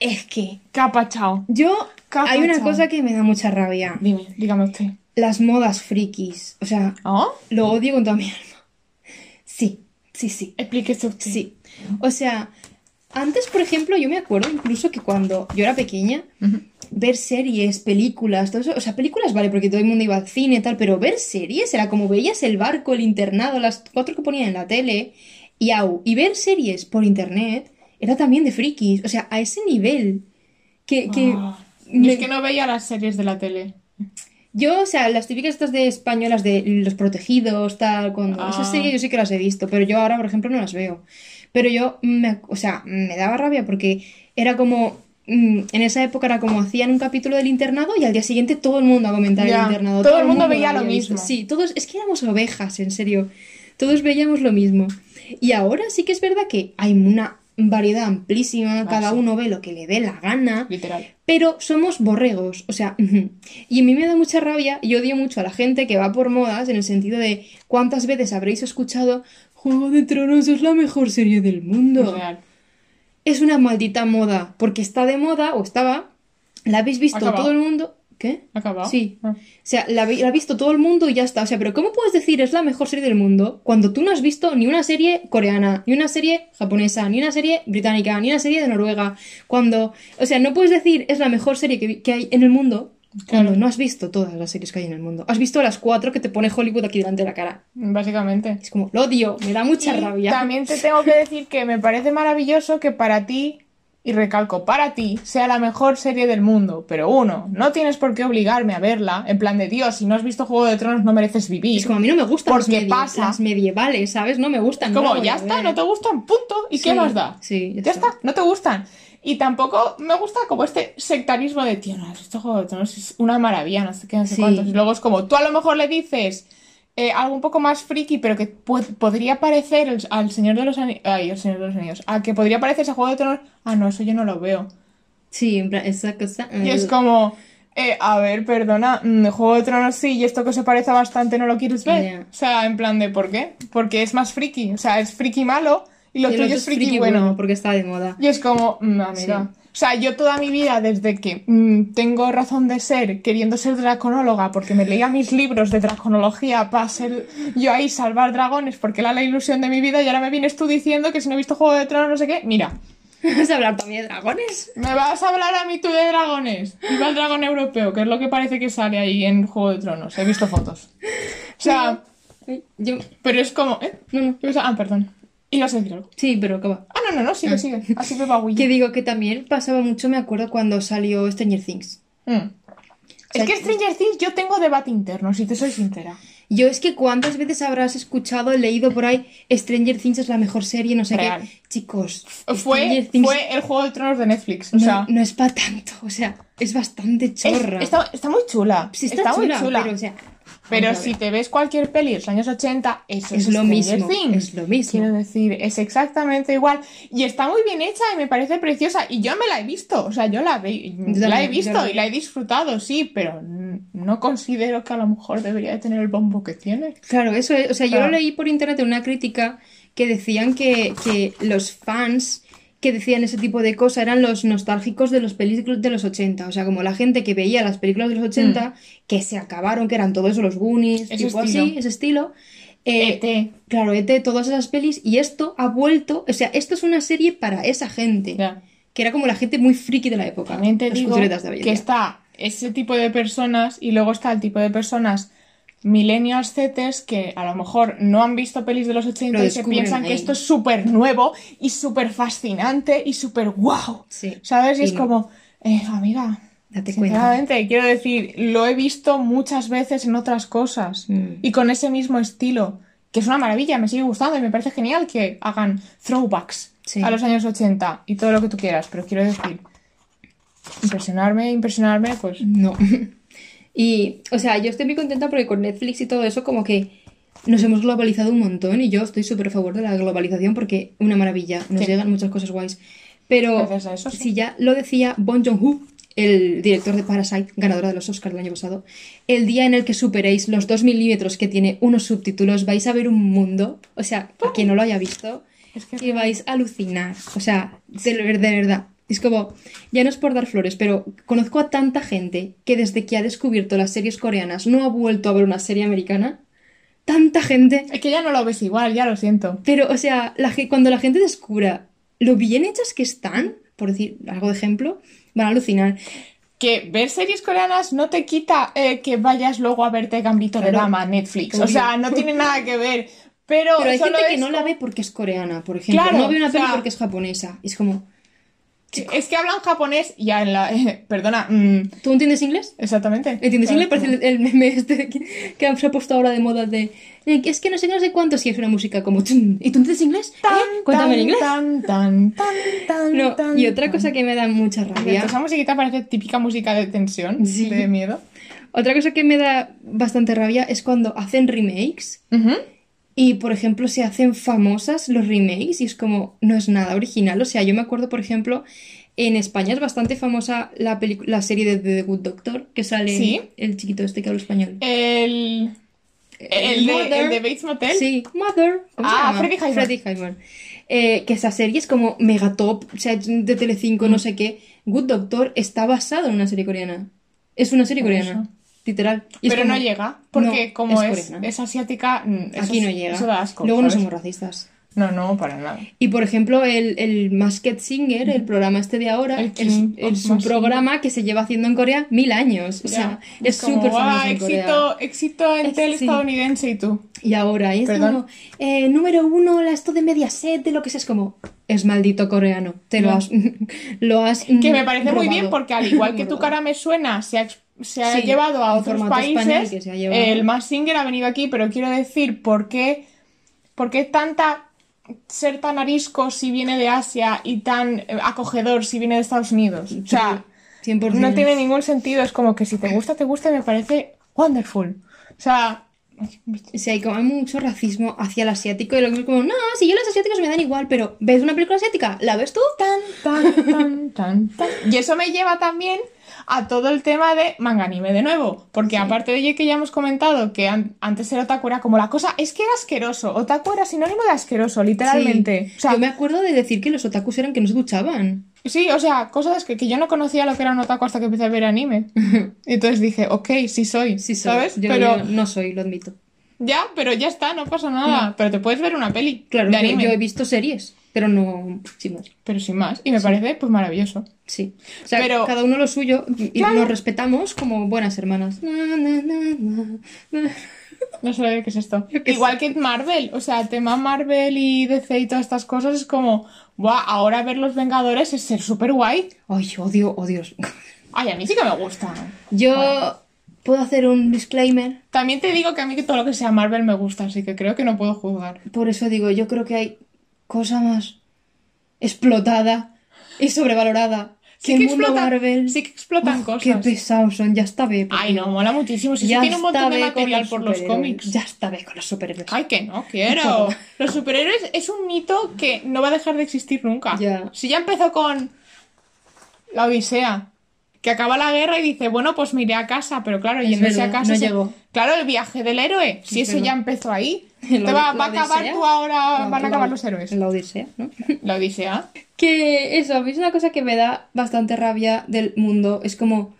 S2: Es que...
S1: Capa, chao.
S2: Yo...
S1: Capa,
S2: hay una
S1: chao.
S2: cosa que me da mucha rabia.
S1: Dime, dígame usted.
S2: Las modas frikis. O sea,
S1: ¿Oh?
S2: lo odio con toda mi alma. Sí, sí, sí.
S1: Explíquese usted.
S2: Sí. O sea, antes, por ejemplo, yo me acuerdo incluso que cuando yo era pequeña,
S1: Ujú.
S2: Ver series, películas, todo eso, o sea, películas vale, porque todo el mundo iba al cine y tal, pero ver series era como veías el barco, el internado, las cuatro que ponían en la tele, y au, y ver series por internet era también de frikis, o sea, a ese nivel que, que
S1: Ah,
S2: me-
S1: es que no veía las series de la tele.
S2: yo, o sea, las típicas estas de españolas de Los Protegidos, tal, cuando
S1: Ah.
S2: esas series yo sí que las he visto, pero yo ahora, por ejemplo, no las veo. Pero yo, me, o sea, me daba rabia porque era como, en esa época era como hacían un capítulo del internado y al día siguiente todo el mundo a comentar el internado.
S1: todo el mundo veía lo
S2: visto.
S1: mismo.
S2: Sí, todos, es que éramos ovejas, en serio. Todos veíamos lo mismo. Y ahora sí que es verdad que hay una variedad amplísima, cada
S1: sí.
S2: uno ve lo que le dé la gana.
S1: Literal.
S2: Pero somos borregos, o sea, y a mí me da mucha rabia y odio mucho a la gente que va por modas en el sentido de cuántas veces habréis escuchado Juego de Tronos es la mejor serie del mundo.
S1: Real.
S2: Es una maldita moda, porque está de moda o estaba, la habéis visto
S1: Acabado.
S2: todo el mundo. ¿Qué?
S1: ¿Acabado?
S2: Sí.
S1: Ah.
S2: O sea, la, la ha visto todo el mundo y ya está. O sea, pero ¿cómo puedes decir es la mejor serie del mundo cuando tú no has visto ni una serie coreana, ni una serie japonesa, ni una serie británica, ni una serie de Noruega? Cuando, o sea, no puedes decir es la mejor serie que hay en el mundo cuando no has visto todas las series que hay en el mundo. Has visto las cuatro que te pone Hollywood aquí delante de la cara.
S1: Básicamente.
S2: Es como, lo odio, me da mucha
S1: Y
S2: rabia.
S1: También te tengo que decir que me parece maravilloso que para ti, y recalco, para ti, sea la mejor serie del mundo. Pero uno, no tienes por qué obligarme a verla. En plan de Dios, si no has visto Juego de Tronos no mereces vivir.
S2: Es como a mí no me gustan las,
S1: Porque pasa.
S2: las medievales, ¿sabes? No me gustan.
S1: Como, ya está, no te gustan, punto. ¿Y qué más da?
S2: sí, ya
S1: ya
S2: está.
S1: está, no te gustan. Y tampoco me gusta como este sectarismo de, tío, no, este Juego de Tronos es una maravilla, no sé qué, no sé
S2: Sí.
S1: cuántos. Y luego es como, tú a lo mejor le dices eh, algo un poco más friki, pero que podría parecer el- al Señor de los Anillos, ay, el Señor de los Anillos, a que podría parecerse a Juego de Tronos, ah, no, eso yo no lo veo.
S2: Sí, en plan, esa cosa.
S1: Y es como, eh, a ver, perdona, mm, Juego de Tronos sí, y esto que se parece bastante no lo quieres ver. O sea, en plan de, ¿por qué? Porque es más friki, o sea, es friki malo y lo
S2: Y
S1: tuyo es friki, bueno.
S2: porque está de moda.
S1: Y es como, mm, amiga. O sea, yo toda mi vida, desde que mm, tengo razón de ser, queriendo ser draconóloga, porque me leía mis libros de draconología para ser yo ahí salvar dragones, porque era la ilusión de mi vida, y ahora me vienes tú diciendo que si no he visto Juego de Tronos, no sé qué. Mira,
S2: ¿Vas a hablar también de dragones?
S1: me vas a hablar a mí tú de dragones. Viva el dragón europeo, que es lo que parece que sale ahí en Juego de Tronos. He visto fotos. O sea,
S2: Yo.
S1: pero es como, ¿eh?
S2: No, no.
S1: Ah, perdón. Ibas a decir algo.
S2: Sí, pero acaba.
S1: Ah, no, no, no, sigue, sigue. Así me va
S2: Que digo que también pasaba mucho, me acuerdo cuando salió Stranger Things.
S1: Mm. Es que Stranger Things yo tengo debate interno, si te soy sincera.
S2: Yo es que cuántas veces habrás escuchado, leído por ahí, Stranger Things es la mejor serie, no sé
S1: Real.
S2: qué. Chicos,
S1: Fue,
S2: Things
S1: fue el juego de tronos de Netflix. O
S2: no,
S1: sea,
S2: no es para tanto, o sea, es bastante
S1: es-
S2: chorra.
S1: está, está muy chula.
S2: Sí, está, chula,
S1: muy chula.
S2: pero o sea,
S1: Pero
S2: vamos a
S1: si te ves cualquier peli de los años 80, eso
S2: Es
S1: es,
S2: lo mismo,
S1: Things.
S2: es lo mismo.
S1: Quiero decir, es exactamente igual. Y está muy bien hecha y me parece preciosa. Y yo me la he visto, o sea, yo la, ve-
S2: Yo
S1: la he
S2: yo
S1: visto
S2: la-
S1: y la he disfrutado, sí, pero no considero que a lo mejor debería de tener el bombo que tiene.
S2: Claro, eso es. O sea, yo lo leí por internet en una crítica que decían que, que los fans que decían ese tipo de cosas eran los nostálgicos de los películas de los 80. O sea, como la gente que veía las películas de los 80, que se acabaron, que eran todo eso, los Goonies,
S1: Mm. Ese
S2: tipo
S1: estilo.
S2: así, ese estilo. Eh,
S1: E.T..
S2: Claro, ET, todas esas pelis. Y esto ha vuelto. O sea, esto es una serie para esa gente. Que era como la gente muy friki de la época.
S1: También te digo
S2: de
S1: que está ese tipo de personas y luego está el tipo de personas millennials zetes que a lo mejor no han visto pelis de los 80
S2: Lo
S1: y se piensan
S2: ahí.
S1: que esto es súper nuevo y súper fascinante y súper wow.
S2: Sí.
S1: ¿Sabes? Y,
S2: Y
S1: es
S2: no.
S1: como, eh, amiga,
S2: Date cuenta.
S1: quiero decir, lo he visto muchas veces en otras cosas
S2: Mm.
S1: y con ese mismo estilo, que es una maravilla, me sigue gustando y me parece genial que hagan throwbacks
S2: Sí.
S1: a los años 80 y todo lo que tú quieras, pero quiero decir, impresionarme, impresionarme, pues
S2: No. *laughs* Y, o sea, yo estoy muy contenta porque con Netflix y todo eso, como que nos hemos globalizado un montón y yo estoy súper a favor de la globalización porque una maravilla, nos
S1: Sí.
S2: llegan muchas cosas guays. Pero,
S1: Gracias a eso, sí.
S2: si ya lo decía Bon Joon-ho, el director de Parasite, ganadora de los Oscars del año pasado, el día en el que superéis los 2 milímetros que tiene unos subtítulos, vais a ver un mundo, o sea, a quien no lo haya visto,
S1: Es que-
S2: que vais a alucinar. O sea, de, de verdad. Es como, ya no es por dar flores, pero conozco a tanta gente que desde que ha descubierto las series coreanas no ha vuelto a ver una serie americana. Tanta gente.
S1: es que ya no lo ves igual, ya lo siento.
S2: Pero, o sea, la cuando la gente descubra lo bien hechas que están, por decir algo de ejemplo, van a alucinar.
S1: Que ver series coreanas no te quita eh, que vayas luego a verte Gambito de. Dama, Netflix. O sea, no tiene *laughs* nada que ver. Pero,
S2: Pero hay gente que no la ve porque es coreana, por ejemplo.
S1: Claro,
S2: no ve una
S1: o
S2: peli
S1: sea-
S2: porque es japonesa. Es como,
S1: Es que hablan japonés ya en la... perdona. mm,
S2: ¿tú entiendes inglés?
S1: exactamente.
S2: ¿Entiendes
S1: Claro,
S2: inglés? Parece el, meme este que, que se ha puesto ahora de moda de... eh, es que no sé, no sé cuánto, si es una música como... ¿Y tú entiendes inglés? ¿Eh? Cuéntame en inglés.
S1: Tan, tan,
S2: No, y otra cosa que me da mucha rabia...
S1: Esa musiquita parece típica música de tensión,
S2: Sí.
S1: de miedo.
S2: Otra cosa que me da bastante rabia es cuando hacen remakes. Y, por ejemplo, se hacen famosas los remakes y es como, no es nada original. O sea, yo me acuerdo, por ejemplo, en España es bastante famosa la, la serie de The Good Doctor, que sale
S1: Sí.
S2: el chiquito este que habla español.
S1: El... El, de,
S2: Mother.
S1: el de Bates Motel.
S2: Sí, Mother. ¿Cómo se
S1: Ah? Freddie Highmore.
S2: Highmore. Eh, que esa serie es como mega top, o sea, de Telecinco,
S1: Mm.
S2: no sé qué. Good Doctor está basado en una serie coreana. Es una serie coreana. Literal. Y
S1: Pero
S2: como-
S1: no llega, porque
S2: No,
S1: como
S2: es
S1: es,
S2: coreana.
S1: es asiática, mm, eso
S2: Aquí no llega.
S1: Eso da asco,
S2: Luego no somos racistas.
S1: No, no, para nada.
S2: Y por ejemplo, el, el Masked Singer, el programa este de ahora,
S1: El
S2: es,
S1: Masked
S2: programa que se lleva haciendo en Corea mil años. O sea, es súper famoso
S1: "Guau,
S2: en Corea.
S1: éxito, éxito en tele
S2: sí.
S1: estadounidense y tú.
S2: Y ahora, y es
S1: Perdón.
S2: como, eh, número uno, esto de Mediaset, de lo que sea, es como, es maldito coreano, te lo has, *laughs* lo has
S1: Que me parece muy bien porque al igual que tu cara me suena, se ha, se ha
S2: Sí,
S1: llevado a otros países.
S2: que se ha llevado.
S1: El Mass Singer ha venido aquí, pero quiero decir, ¿por qué, por qué tanta ser tan arisco si viene de Asia y tan eh, acogedor si viene de Estados Unidos. O sea,
S2: 100%.
S1: no tiene ningún sentido. Es como que si te gusta, te gusta y me parece wonderful. O sea,
S2: O sea, hay como hay mucho racismo hacia el asiático y lo que es como, no, si yo los asiáticos me dan igual, pero ¿ves una película asiática? ¿La ves tú?
S1: tan, tan, tan, tan, tan. *laughs* Y eso me lleva también a todo el tema de manga anime de nuevo. Porque aparte de que ya hemos comentado que an- antes el otaku era como la cosa, es que era asqueroso. Otaku era sinónimo de asqueroso, literalmente.
S2: Sí.
S1: O sea,
S2: yo me acuerdo de decir que los otakus eran que no se duchaban.
S1: Sí, o sea, cosas que, que yo no conocía lo que era un otaku hasta que empecé a ver anime. Y *laughs* entonces dije, ok, sí soy,
S2: Sí, soy.
S1: ¿sabes?
S2: Yo,
S1: pero
S2: no soy, lo admito.
S1: ya, pero ya está, no pasa nada. Pero te puedes ver una peli
S2: Claro,
S1: de
S2: yo,
S1: anime,
S2: yo he visto series, pero no sin más.
S1: pero sin más. Y me parece, pues, maravilloso.
S2: Sí. O sea,
S1: Pero-
S2: cada uno lo suyo y
S1: Claro.
S2: nos respetamos como buenas hermanas. Na, na, na.
S1: No sé qué es esto. *laughs*
S2: Qué
S1: Igual que Marvel, o sea, el tema Marvel y DC y todas estas cosas es como, guau, ahora ver los Vengadores es ser súper guay.
S2: Ay, odio, odio.
S1: Ay, a mí sí que me gusta.
S2: Yo puedo hacer un disclaimer.
S1: También te digo que a mí que todo lo que sea Marvel me gusta, así que creo que no puedo juzgar.
S2: Por eso digo, yo creo que hay cosa más explotada y sobrevalorada
S1: Sí que,
S2: mundo
S1: explotan,
S2: Marvel.
S1: sí que explotan
S2: Uf,
S1: cosas.
S2: Qué pesados son, ya está bien.
S1: Ay, no, mola muchísimo. Si
S2: ya
S1: tiene un montón de material por los cómics.
S2: Ya está bien con los superhéroes.
S1: Ay, que no quiero. *laughs* Los superhéroes es un mito que no va a dejar de existir nunca.
S2: Ya.
S1: Si ya empezó con la Odisea, que acaba la guerra y dice, bueno, pues me iré a casa, pero claro,
S2: Es
S1: yéndose a
S2: verdad,
S1: casa.
S2: no
S1: se-
S2: llegó.
S1: Claro, el viaje del héroe, si
S2: Es
S1: eso ya empezó ahí. *laughs* Te va, a acabar
S2: Odisea.
S1: tú ahora, van a
S2: la-
S1: acabar los héroes.
S2: La Odisea, ¿no? *laughs*
S1: La Odisea.
S2: Que eso, a mí es una cosa que me da bastante rabia del mundo. Es como,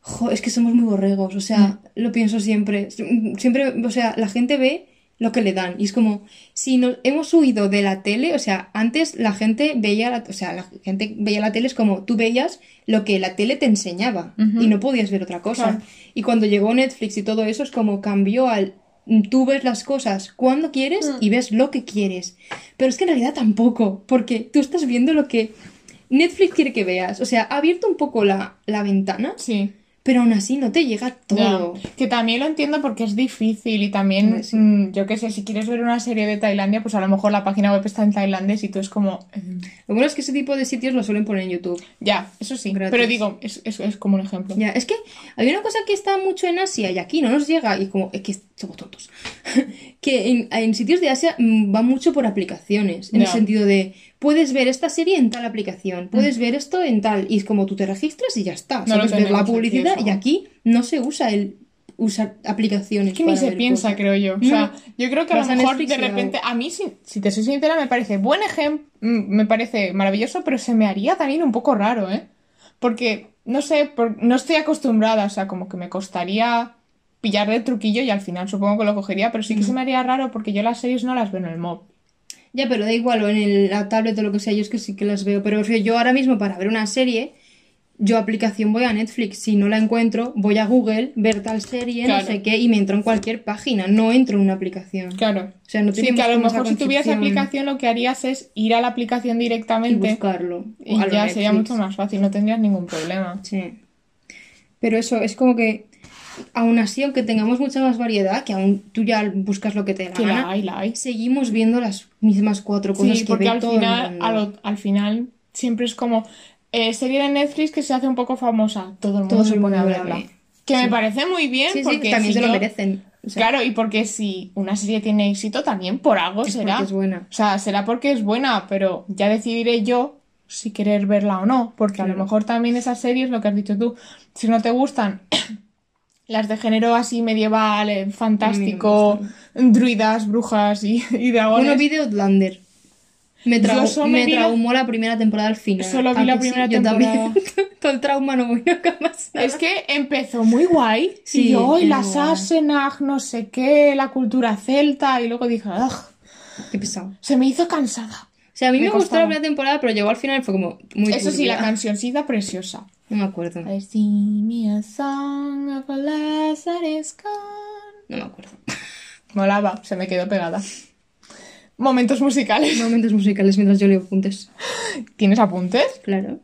S2: jo, es que somos muy borregos, o sea, lo pienso siempre. Siempre, o sea, la gente ve lo que le dan. Y es como, si nos hemos huido de la tele, o sea, antes la gente veía la, o sea, la gente veía la tele es como tú veías lo que la tele te enseñaba y no podías ver otra cosa.
S1: Claro.
S2: Y cuando llegó Netflix y todo eso es como cambió al tú ves las cosas cuando quieres
S1: Mm.
S2: y ves lo que quieres. Pero es que en realidad tampoco, porque tú estás viendo lo que Netflix quiere que veas. O sea, ha abierto un poco la, la ventana,
S1: Sí.
S2: Pero aún así no te llega todo.
S1: Que también lo entiendo porque es difícil y también,
S2: sí.
S1: mm, yo qué sé, si quieres ver una serie de Tailandia, pues a lo mejor la página web está en tailandés y tú es como... eh,
S2: Lo bueno es que ese tipo de sitios lo suelen poner en YouTube.
S1: Ya, eso sí.
S2: Gratis.
S1: Pero digo, es, es, es como un ejemplo.
S2: Ya, es que hay una cosa que está mucho en Asia y aquí no nos llega, y como, es que somos tontos, *laughs* que en, en sitios de Asia mm, va mucho por aplicaciones, en el sentido de, puedes ver esta serie en tal aplicación, puedes ver esto en tal, y es como tú te registras y ya está,
S1: Mm. No
S2: sabes ver la publicidad, y aquí no se usa el usar aplicaciones.
S1: Es que ni se piensa,
S2: cosas.
S1: creo yo. O sea, yo creo que a lo mejor de repente, a mí, si, si te soy sincera, me parece buen ejemplo, me parece maravilloso, pero se me haría también un poco raro, ¿eh? Porque, no sé, por- no estoy acostumbrada, o sea, como que me costaría pillarle el truquillo y al final supongo que lo cogería, pero sí que se me haría raro porque yo las series no las veo en el mob.
S2: Ya, pero da igual, o en el- la tablet o lo que sea, yo es que sí que las veo. Pero o sea, yo ahora mismo para ver una serie, yo aplicación voy a Netflix. Si no la encuentro, voy a Google, ver tal serie,
S1: Claro.
S2: no sé qué, y me entro en cualquier página. No entro en una aplicación.
S1: Claro.
S2: O sea, no
S1: Sí, que a lo mejor si tuvieras aplicación lo que harías es ir a la aplicación
S2: Y
S1: directamente
S2: buscarlo.
S1: y
S2: O a lo
S1: ya sería mucho más fácil, no tendrías ningún problema.
S2: Sí. Pero eso, es como que, aún así, aunque tengamos mucha más variedad, que aún tú ya buscas lo que te da la
S1: Que
S2: gana,
S1: la hay, la hay.
S2: seguimos viendo las mismas cuatro cosas
S1: Sí,
S2: que
S1: porque
S2: ve
S1: al
S2: todo
S1: final, al final siempre es como eh, serie de Netflix que se hace un poco famosa. Todo el mundo
S2: Todo
S1: se pone a verla.
S2: ve.
S1: Que me parece muy bien
S2: Sí, sí,
S1: porque
S2: también
S1: si
S2: se lo merecen. O sea,
S1: Claro, y porque si una serie tiene éxito también por algo
S2: es
S1: será.
S2: porque es buena.
S1: O sea, será porque es buena, pero ya decidiré yo si querer verla o no, porque a lo mejor también esas series, lo que has dicho tú, si no te gustan las de género así medieval, eh, fantástico, druidas, brujas y, y dragones.
S2: Uno vi de Outlander. Me, trau- me
S1: la-
S2: traumó la primera temporada al final.
S1: Solo vi
S2: ¿A
S1: la
S2: sí?
S1: primera
S2: Yo
S1: temporada.
S2: también. *laughs* Todo el trauma no voy nunca más. nada.
S1: Es que empezó muy guay.
S2: Sí,
S1: y yo, "Ay,
S2: era
S1: las
S2: guay.
S1: Sassenach, no sé qué, la cultura celta. Y luego dije,
S2: pesado.
S1: se me hizo cansada.
S2: O sea, a mí me,
S1: Me
S2: gustó la primera temporada, pero llegó al final y fue como muy
S1: Eso sí, la cancioncita preciosa.
S2: No me acuerdo.
S1: I sing me a song of a lass that is gone.
S2: No me acuerdo. *laughs*
S1: Molaba, se me quedó pegada. Momentos musicales.
S2: Momentos musicales mientras yo leo apuntes.
S1: ¿Tienes apuntes?
S2: Claro.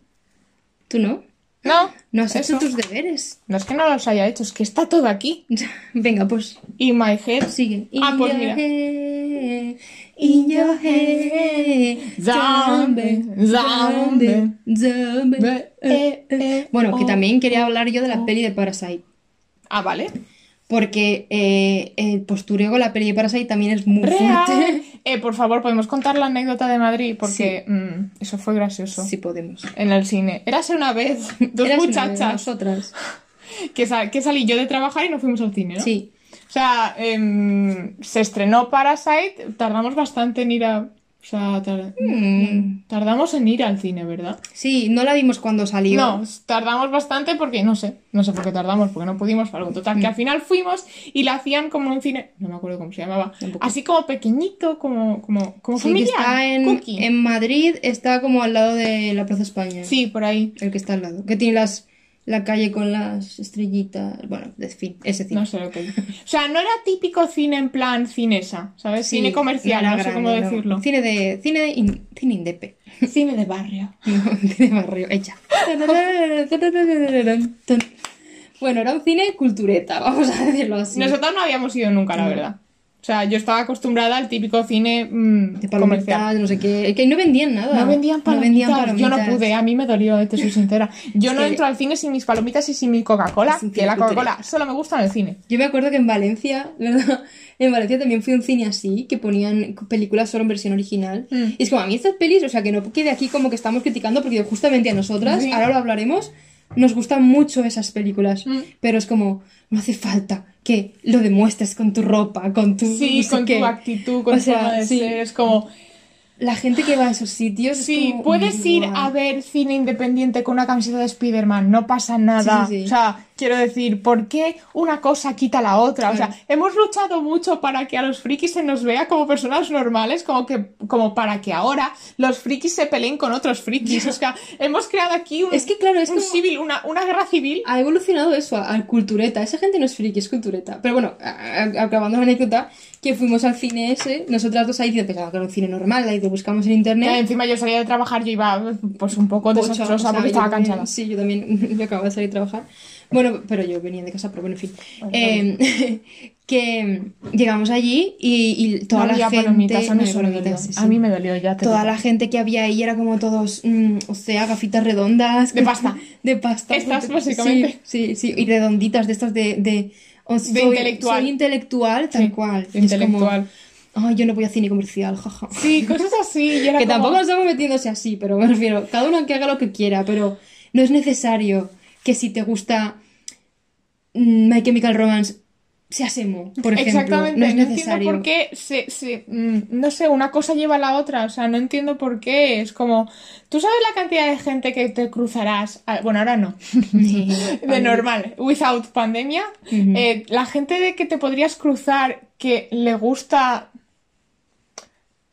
S2: ¿Tú no?
S1: No.
S2: No has
S1: eso.
S2: hecho tus deberes.
S1: No es que no los haya hecho, es que está todo aquí. *laughs*
S2: Venga, pues
S1: Y my head.
S2: sigue.
S1: Ah,
S2: In
S1: pues mira.
S2: head, in your head.
S1: Zombie, zombie,
S2: zombie.
S1: eh, eh,
S2: Bueno, que
S1: oh,
S2: también quería hablar yo de la peli de Parasite.
S1: Ah, vale.
S2: Porque eh, el postureo con la peli de Parasite también es muy
S1: Real.
S2: fuerte.
S1: Eh, por favor, podemos contar la anécdota de Madrid porque mm, eso fue gracioso.
S2: Sí podemos.
S1: En el cine. Érase una vez *laughs* dos
S2: una
S1: muchachas
S2: Nosotras. *laughs*
S1: que, sal- que salí yo de trabajar y no fuimos al cine, ¿no?
S2: Sí.
S1: O sea, em, se estrenó Parasite, tardamos bastante en ir a... O sea, tar-
S2: Mm.
S1: tardamos en ir al cine, ¿verdad?
S2: Sí, no la vimos cuando salió.
S1: No, tardamos bastante porque no sé, no sé por qué tardamos, porque no pudimos, algo total, que al final fuimos y la hacían como un cine, no me acuerdo cómo se llamaba,
S2: Tampoco.
S1: así como pequeñito, como, como, como
S2: Sí, que está en, en Madrid, está como al lado de la Plaza España.
S1: Sí, por ahí,
S2: El que está al lado. Que tiene las la calle con las estrellitas. Bueno, fin, ese cine.
S1: no sé lo que... O sea, no era típico cine en plan cinesa, ¿sabes?
S2: Sí,
S1: cine comercial, no sé cómo
S2: grande, no.
S1: decirlo.
S2: Cine de. Cine de. in- cine indepe. *laughs*
S1: Cine de barrio. *laughs*
S2: Cine de barrio. Hecha. *laughs* Bueno, era un cine cultureta, vamos a decirlo así.
S1: Nosotros no habíamos ido nunca, la verdad. O sea, yo estaba acostumbrada al típico cine mm,
S2: de
S1: comercial.
S2: palomitas, no sé qué. Que no vendían nada.
S1: No vendían palomitas.
S2: vendían
S1: Yo no
S2: palomitas.
S1: pude, a mí me dolió, eh, te soy *laughs* sincera. Yo no entro al cine sin mis palomitas y sin mi Coca-Cola, que la Coca-Cola solo me gusta en el cine.
S2: Yo me acuerdo que en Valencia, *laughs* ¿verdad? En Valencia también fui a un cine así, que ponían películas solo en versión original.
S1: Mm.
S2: Y es como a mí estas pelis, o sea, que no quede aquí como que estamos criticando, porque justamente a nosotras,
S1: Sí.
S2: ahora lo hablaremos, nos gustan mucho esas películas.
S1: Mm.
S2: Pero es como, no hace falta que lo demuestres con tu ropa, con tu.
S1: Sí,
S2: no sé
S1: con
S2: qué.
S1: tu actitud, con
S2: O
S1: tu
S2: sea,
S1: forma de
S2: sí.
S1: ser, es como...
S2: La gente que va a esos sitios. es
S1: Sí,
S2: como,
S1: puedes ir
S2: "Guau".
S1: a ver cine independiente con una camiseta de Spider-Man, no pasa nada.
S2: Sí, sí, sí.
S1: O sea, quiero decir, ¿por qué una cosa quita la otra? O sea, hemos luchado mucho para que a los frikis se nos vea como personas normales, como que como para que ahora los frikis se peleen con otros frikis. O sea, hemos creado aquí un,
S2: Es que, claro, es
S1: un
S2: como-
S1: civil, una, una guerra civil.
S2: ha evolucionado eso al cultureta. Esa gente no es friki, es cultureta. Pero bueno, acabando la anécdota, que fuimos al cine ese, nosotras dos ahí pensaba que era un cine normal, ahí te buscamos en internet.
S1: encima yo salía de trabajar, yo iba pues un poco
S2: Pocha,
S1: desastrosa
S2: o sea,
S1: porque estaba
S2: también-
S1: cansada.
S2: Sí, yo también, *laughs* yo acababa de salir a trabajar. Bueno, pero yo venía de casa, pero bueno, en fin. Eh, *laughs* que llegamos allí y, y toda
S1: No
S2: la gente...
S1: a mí
S2: no,
S1: dolió.
S2: sí,
S1: A
S2: sí.
S1: mí me dolió ya. te
S2: Toda
S1: digo.
S2: la gente que había ahí era como todos, mm, o sea, gafitas redondas.
S1: De pasta. *laughs*
S2: De pasta.
S1: Estas,
S2: porque-
S1: básicamente.
S2: Sí, sí, sí, y redonditas de estas de... de, o soy,
S1: intelectual.
S2: Soy intelectual, tal
S1: Sí,
S2: cual.
S1: intelectual.
S2: como, ay, yo no voy a cine comercial, jaja.
S1: Sí, cosas así. y era *laughs*
S2: Que
S1: como-
S2: tampoco nos estamos metiéndose así, pero me refiero, cada uno que haga lo que quiera, pero no es necesario que si te gusta mm, My Chemical Romance seas emo, por ejemplo.
S1: Exactamente,
S2: no
S1: no,
S2: es
S1: entiendo
S2: necesario.
S1: por qué se, se- mm, no sé, una cosa lleva a la otra, o sea, no entiendo por qué, es como, tú sabes la cantidad de gente que te cruzarás, Ah, bueno, ahora no, *laughs* *laughs* de normal, without pandemia. Eh, la gente de que te podrías cruzar que le gusta,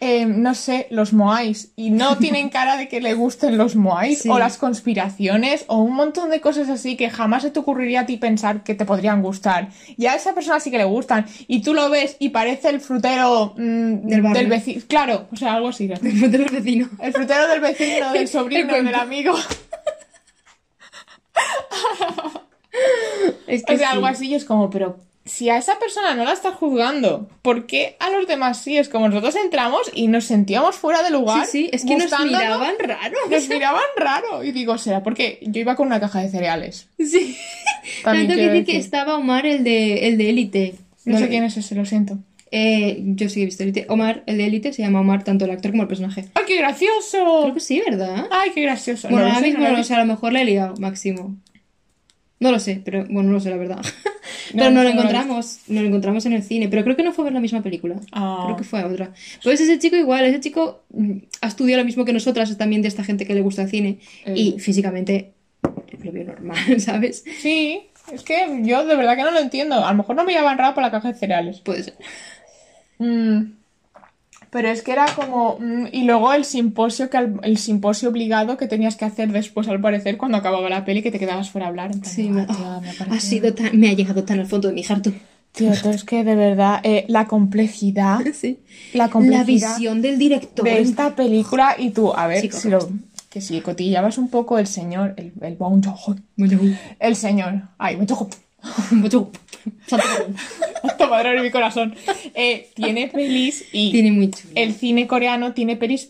S1: eh, no sé, los moais y no *laughs* tienen cara de que le gusten los moais
S2: Sí.
S1: o las conspiraciones o un montón de cosas así que jamás se te ocurriría a ti pensar que te podrían gustar. Y a esa persona sí que le gustan y tú lo ves y parece el frutero mm,
S2: Del
S1: vecino. Claro, o sea, algo así. *laughs* ¿no?
S2: de los vecinos.
S1: El frutero del vecino, del *laughs* sobrino, del amigo.
S2: Es que
S1: O sea,
S2: sí.
S1: algo así y es como, pero si a esa persona no la estás juzgando, ¿por qué a los demás sí? Es como nosotros entramos y nos sentíamos fuera de lugar.
S2: Sí, sí, es que nos miraban raro.
S1: Nos miraban raro. Y digo, será porque yo iba con una caja de cereales.
S2: Sí. *laughs*
S1: También
S2: Tanto que decir que estaba Omar, el de el de Élite.
S1: No sé quién es ese, lo siento.
S2: Eh, yo sí he visto Élite. Omar, el de Élite, se llama Omar, tanto el actor como el personaje.
S1: ¡Ay, qué gracioso!
S2: Creo que sí, ¿verdad?
S1: ¡Ay, qué gracioso!
S2: Bueno,
S1: No
S2: ahora mismo
S1: no lo
S2: sé, a lo mejor le he liado, máximo. No lo sé, pero bueno, no lo sé, la verdad. *laughs*
S1: No,
S2: pero
S1: no
S2: no lo encontramos, nos lo encontramos en el cine, pero creo que no fue a ver la misma película.
S1: Ah.
S2: Creo que fue a otra. Pues ese chico igual, ese chico mm, ha estudiado lo mismo que nosotras, es también de esta gente que le gusta el cine
S1: Eh.
S2: y físicamente lo veo normal, *laughs* ¿sabes?
S1: Sí, es que yo de verdad que no lo entiendo. A lo mejor no me llaman raro por la caja de cereales.
S2: Puede ser.
S1: Mm, Pero es que era como. mm, y luego el simposio que al- el simposio obligado que tenías que hacer después, al parecer, cuando acababa la peli, que te quedabas fuera a hablar.
S2: Sí,
S1: "Ah,
S2: me,
S1: tío, me ha
S2: sido tan, me ha llegado tan al fondo de mi harto.
S1: Tío, es que de verdad, eh, la complejidad. *laughs*
S2: Sí.
S1: La
S2: La
S1: complejidad
S2: visión del director.
S1: de esta película. Y tú, a ver,
S2: Chico,
S1: si lo. Que si cotillabas un poco el señor, el, el el señor, ay,
S2: Santo *laughs*
S1: mi corazón. Eh, tiene pelis y
S2: Tiene muy chulo.
S1: el cine coreano tiene pelis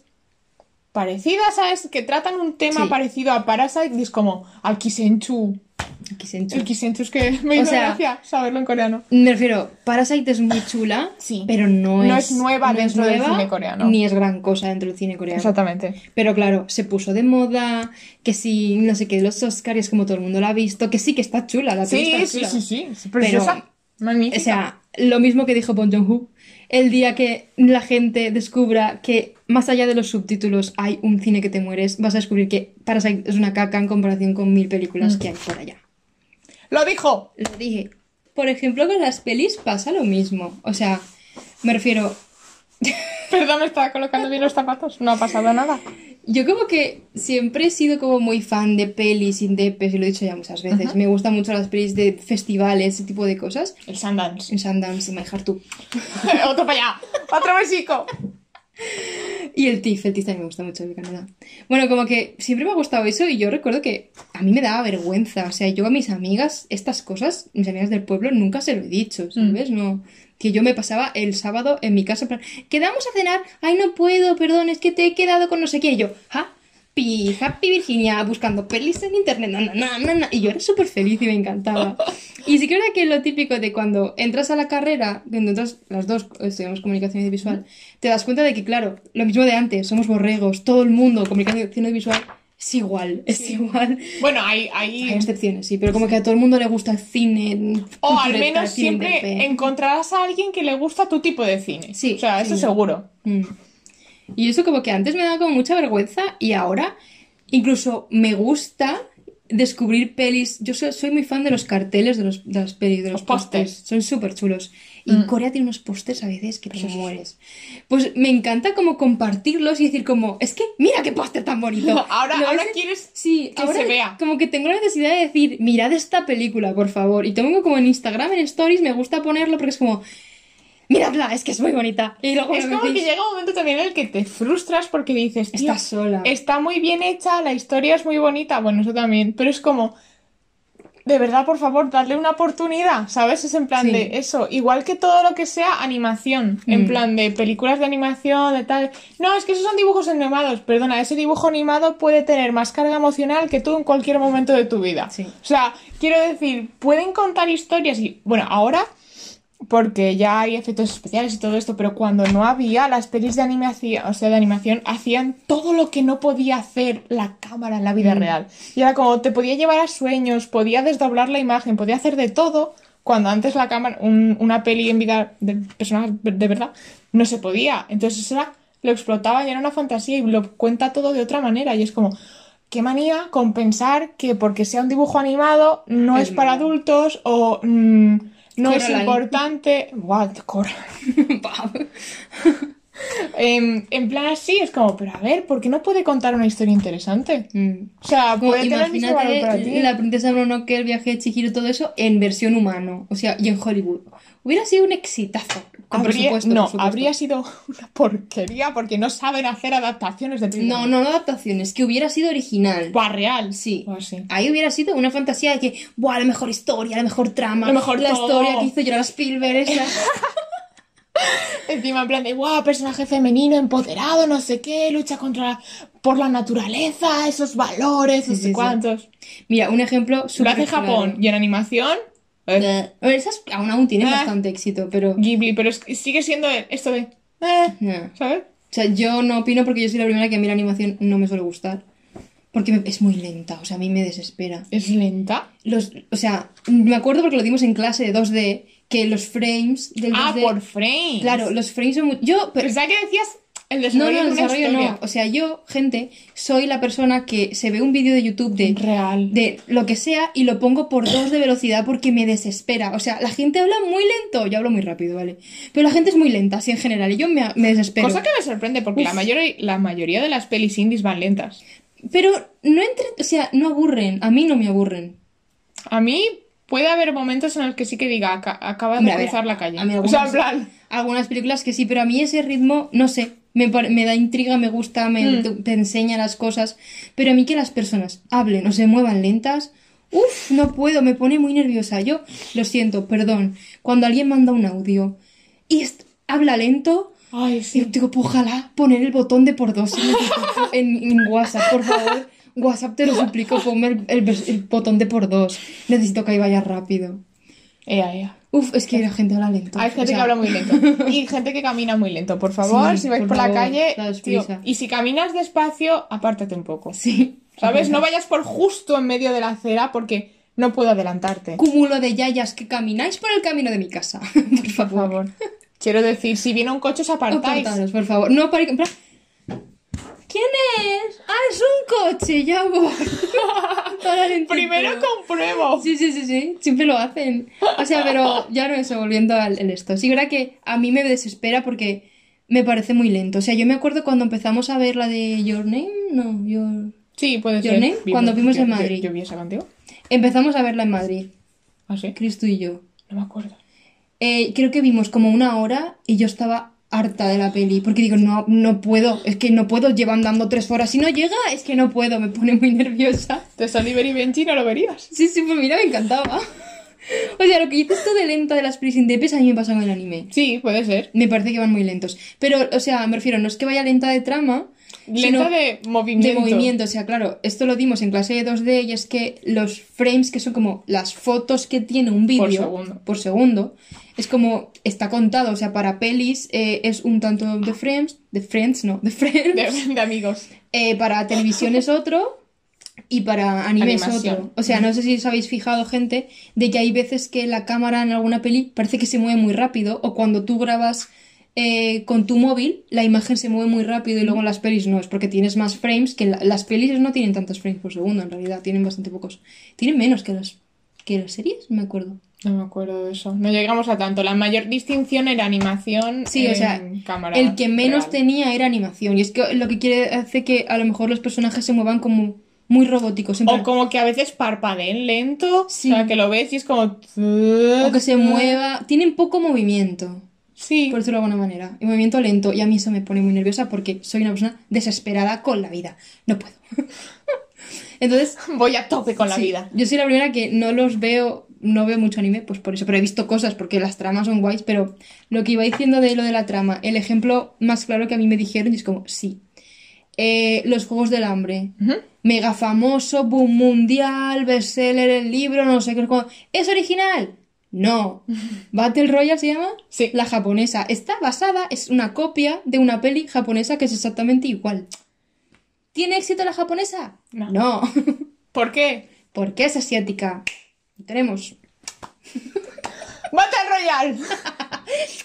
S1: parecidas, ¿sabes? Que tratan un tema
S2: Sí.
S1: parecido a Parasite y es como al Kisenchu.
S2: Aquí se enchula.
S1: El Kisenchu es que me
S2: O
S1: hizo
S2: sea-
S1: gracia saberlo en coreano.
S2: Me refiero, Parasite es muy chula,
S1: Sí.
S2: pero no,
S1: No
S2: es,
S1: es nueva
S2: no es
S1: dentro del
S2: nueva,
S1: cine coreano.
S2: Ni es gran cosa dentro del cine coreano.
S1: Exactamente.
S2: Pero claro, se puso de moda, que sí, no sé qué, los Oscars, es como todo el mundo lo ha visto, que sí que está chula, la peli
S1: Sí,
S2: está
S1: sí,
S2: chula.
S1: sí, sí. Es preciosa. Magnífica.
S2: O sea, lo mismo que dijo Bon Joon-ho, el día que la gente descubra que más allá de los subtítulos hay un cine que te mueres, vas a descubrir que Parasite es una caca en comparación con mil películas
S1: Mm.
S2: que hay por allá.
S1: ¡Lo dijo!
S2: Lo dije. Por ejemplo, con las pelis pasa lo mismo. O sea, me refiero, *laughs*
S1: Perdón, me estaba colocando bien los zapatos. No ha pasado nada.
S2: yo como que siempre he sido como muy fan de pelis indepes, y lo he dicho ya muchas veces. Me gustan mucho las pelis de festivales, ese tipo de cosas.
S1: El Sundance.
S2: En Sundance, My Heart Too. *laughs*
S1: Otro para allá. Otro besico. *laughs*
S2: Y el TIFF, el TIFF también me gusta mucho de Canadá. Bueno, como que siempre me ha gustado eso y yo recuerdo que a mí me daba vergüenza. O sea, yo a mis amigas, estas cosas, mis amigas del pueblo, nunca se lo he dicho, ¿sabes? No. Que yo me pasaba el sábado en mi casa, en plan, quedamos a cenar, ay, no puedo, perdón, es que te he quedado con no sé quién. Y yo, happy, happy Virginia, buscando pelis en internet, no, no, no. Y yo era súper feliz y me encantaba. *laughs* Y sí que era que lo típico de cuando entras a la carrera, cuando entras, las dos estudiamos comunicación audiovisual, te das cuenta de que, claro, lo mismo de antes, somos borregos, todo el mundo, comunicación audiovisual, es igual, es igual.
S1: Bueno, hay,
S2: Hay
S1: hay...
S2: excepciones, sí, pero como que a todo el mundo le gusta el cine.
S1: O al menos siempre encontrarás a alguien que le gusta tu tipo de cine.
S2: Sí,
S1: O sea, eso
S2: sí.
S1: seguro.
S2: Mm. Y eso como que antes me daba como mucha vergüenza y ahora incluso me gusta descubrir pelis. Yo soy, soy muy fan de los carteles de, los, de las pelis, de los,
S1: Los pósters.
S2: Son súper chulos. Y
S1: Mm.
S2: Corea tiene unos pósters a veces que te
S1: Sí,
S2: mueres. Pues me encanta como compartirlos y decir como, es que mira qué póster tan bonito. *laughs*
S1: Ahora,
S2: ¿Lo
S1: ahora quieres
S2: Sí,
S1: que
S2: ahora
S1: se vea.
S2: como que tengo la necesidad de decir, mirad esta película, por favor. Y tengo como en Instagram, en Stories, me gusta ponerlo porque es como, miradla, es que es muy bonita. Y luego
S1: Es como que llega un momento también en el que te frustras porque dices, tío,
S2: estás sola.
S1: está muy bien hecha, la historia es muy bonita, bueno, eso también, pero es como, de verdad, por favor, darle una oportunidad, ¿sabes? Es en plan
S2: Sí.
S1: de eso, igual que todo lo que sea animación, en
S2: Mm.
S1: plan de películas de animación, de tal. No, es que esos son dibujos animados, perdona, ese dibujo animado puede tener más carga emocional que tú en cualquier momento de tu vida.
S2: Sí.
S1: O sea, quiero decir, pueden contar historias y, bueno, ahora porque ya hay efectos especiales y todo esto, pero cuando no había las pelis de animación, o sea, de animación, hacían todo lo que no podía hacer la cámara en la vida real. Y era como te podía llevar a sueños, podía desdoblar la imagen, podía hacer de todo, cuando antes la cámara, un- una peli en vida de personas de verdad, no se podía. Entonces eso era, lo explotaba y era una fantasía y lo cuenta todo de otra manera. Y es como, qué manía con pensar que porque sea un dibujo animado no es,
S2: Es
S1: para adultos o mm, no es importante. What? Cor- *laughs* *laughs* Em, en plan así, es como, pero a ver, ¿por qué no puede contar una historia interesante?
S2: Mm.
S1: O sea,
S2: Como,
S1: puede tener el mismo valor para
S2: imagínate
S1: ti.
S2: la princesa Mononoke, el viaje de Chihiro, todo eso en versión humano. O sea, y en Hollywood. Hubiera sido un exitazo. Con
S1: Habría-
S2: presupuesto,
S1: no, habría sido *laughs* una porquería porque no saben hacer adaptaciones de películas.
S2: No, no, no adaptaciones, que hubiera sido original.
S1: Buah, real.
S2: Sí.
S1: Buah, sí.
S2: Ahí hubiera sido una fantasía de que, ¡buah, la mejor historia, la mejor trama!
S1: Lo mejor
S2: La
S1: todo.
S2: historia que hizo llorar a Spielberg. *laughs*
S1: Encima, en plan de, wow, personaje femenino empoderado, no sé qué, lucha contra por la naturaleza, esos valores, no
S2: Sí,
S1: sé
S2: sí, sí.
S1: cuántos.
S2: Mira, un ejemplo
S1: Lo
S2: súper
S1: hace Japón y en animación, eh,
S2: A ver, esas aún, aún tienen
S1: Ah.
S2: bastante éxito, pero...
S1: Ghibli, pero es sigue siendo esto de, eh,
S2: No.
S1: ¿sabes?
S2: O sea, yo no opino porque yo soy la primera que a mí la animación no me suele gustar. Porque me- es muy lenta, o sea, a mí me desespera.
S1: Es lenta.
S2: Los, o sea, me acuerdo porque lo dimos en clase de 2D, que los frames del 2D...
S1: Ah, por frames.
S2: Claro, los frames son muy... Yo, pero,
S1: Pensaba que decías el
S2: no,
S1: desarrollo
S2: no, el desarrollo no. O sea, yo, gente, soy la persona que se ve un vídeo de YouTube de,
S1: Real.
S2: de lo que sea y lo pongo por dos de velocidad porque me desespera. O sea, la gente habla muy lento, yo hablo muy rápido, ¿vale? Pero la gente es muy lenta, así en general, y yo me, me desespero.
S1: Cosa que me sorprende porque la, la mayoría de las pelis indies van lentas.
S2: Pero no entre... O sea, no aburren. A mí no me aburren.
S1: A mí puede haber momentos en los que sí que diga, "Aca- acaba de cruzar la calle.
S2: a mí
S1: o sea, en
S2: algunas-
S1: plan,
S2: Algunas películas que sí, pero a mí ese ritmo, no sé, me, me da intriga, me gusta, me
S1: Mm.
S2: te, te enseña las cosas. Pero a mí que las personas hablen o se muevan lentas, Uf, no puedo, me pone muy nerviosa. Yo lo siento, perdón. Cuando alguien manda un audio y habla lento,
S1: Ay,
S2: yo
S1: sí.
S2: digo, pues, ojalá poner el botón de por dos *laughs* en, en WhatsApp, por favor. WhatsApp te lo suplico, ponme el, el botón de por dos. Necesito que ahí vaya rápido.
S1: Ea, ea.
S2: Uf, es que la gente habla lento.
S1: Hay gente
S2: O sea,
S1: que habla muy lento. *laughs* Y gente que camina muy lento. Por favor,
S2: Sí,
S1: si vais
S2: por
S1: por, la
S2: favor,
S1: calle. tío, y si caminas despacio, apártate un poco.
S2: Sí.
S1: ¿Sabes? No vayas por justo en medio de la acera porque no puedo adelantarte.
S2: Cúmulo de yayas que camináis por el camino de mi casa. *laughs* por
S1: Por
S2: favor.
S1: favor. Quiero decir, si viene un coche, os apartáis.
S2: Apartaros, por favor. No plan, ¿Quién es? Ah, es un coche, ya voy. *laughs* Para
S1: Primero compruebo.
S2: Sí, sí, sí, sí, siempre lo hacen. O sea, pero ya no eso, volviendo al esto. Sí, verdad que a mí me desespera porque me parece muy lento. O sea, yo me acuerdo cuando empezamos a ver la de Your Name, no, Your...
S1: Sí, puede
S2: Your
S1: ser.
S2: Name, cuando fuimos
S1: yo-
S2: en Madrid.
S1: Yo, vi esa contigo.
S2: Empezamos a verla en Madrid,
S1: ¿Ah, sí?
S2: Cristo y yo.
S1: No me acuerdo.
S2: Eh, creo que vimos como una hora y yo estaba harta de la peli. Porque digo, no, no puedo, es que no puedo, llevan dando tres horas. Si no llega, es que no puedo, me pone muy nerviosa.
S1: ¿Te Oliver y Benji no lo verías?
S2: Sí, sí, pues mira, me encantaba. *laughs* O sea, lo que dices tú de lenta de las pelis indepes a mí me pasa con el anime.
S1: Sí, puede ser.
S2: Me parece que van muy lentos. Pero, o sea, me refiero, no es que vaya lenta de trama,
S1: Lenta de movimiento.
S2: de movimiento. O sea, claro, esto lo dimos en clase de 2D y es que los frames, que son como las fotos que tiene un vídeo
S1: segundo.
S2: por segundo, es como está contado. O sea, para pelis eh, es un tanto de frames, de friends, no, de frames.
S1: De, de amigos.
S2: Eh, para televisión es otro y para anime es otro. O sea, no sé si os habéis fijado, gente, de que hay veces que la cámara en alguna peli parece que se mueve muy rápido o cuando tú grabas eh, con tu móvil, la imagen se mueve muy rápido y luego en las pelis no, es porque tienes más frames, que la- las pelis no tienen tantos frames por segundo, en realidad, tienen bastante pocos. Tienen menos que las, que las series, me acuerdo.
S1: No me acuerdo de eso. No llegamos a tanto. La mayor distinción era animación.
S2: Sí, o sea,
S1: cámara
S2: el que menos
S1: real.
S2: tenía era animación y es que lo que quiere hacer que a lo mejor los personajes se muevan como muy robóticos.
S1: O como que a veces parpadeen lento.
S2: Sí.
S1: O sea, que lo ves y es como.
S2: o que se mueva. Tienen poco movimiento,
S1: Sí.
S2: por decirlo de alguna manera. Y movimiento lento. Y a mí eso me pone muy nerviosa porque soy una persona desesperada con la vida. No puedo. *laughs* Entonces,
S1: Voy a tope con la
S2: sí,
S1: vida.
S2: yo soy la primera que no los veo, no veo mucho anime, pues por eso, pero he visto cosas porque las tramas son guays, pero lo que iba diciendo de lo de la trama, el ejemplo más claro que a mí me dijeron y es como, sí. Eh, los Juegos del Hambre. Mega famoso, boom mundial, bestseller, el libro, no sé qué. ¿Es original? No. *laughs* Battle Royale se llama?
S1: Sí.
S2: La japonesa. Está basada, es una copia de una peli japonesa que es exactamente igual. ¿Tiene éxito la japonesa?
S1: No.
S2: No. *laughs*
S1: ¿Por qué?
S2: Porque es asiática. Tenemos.
S1: ¡Battle Royale!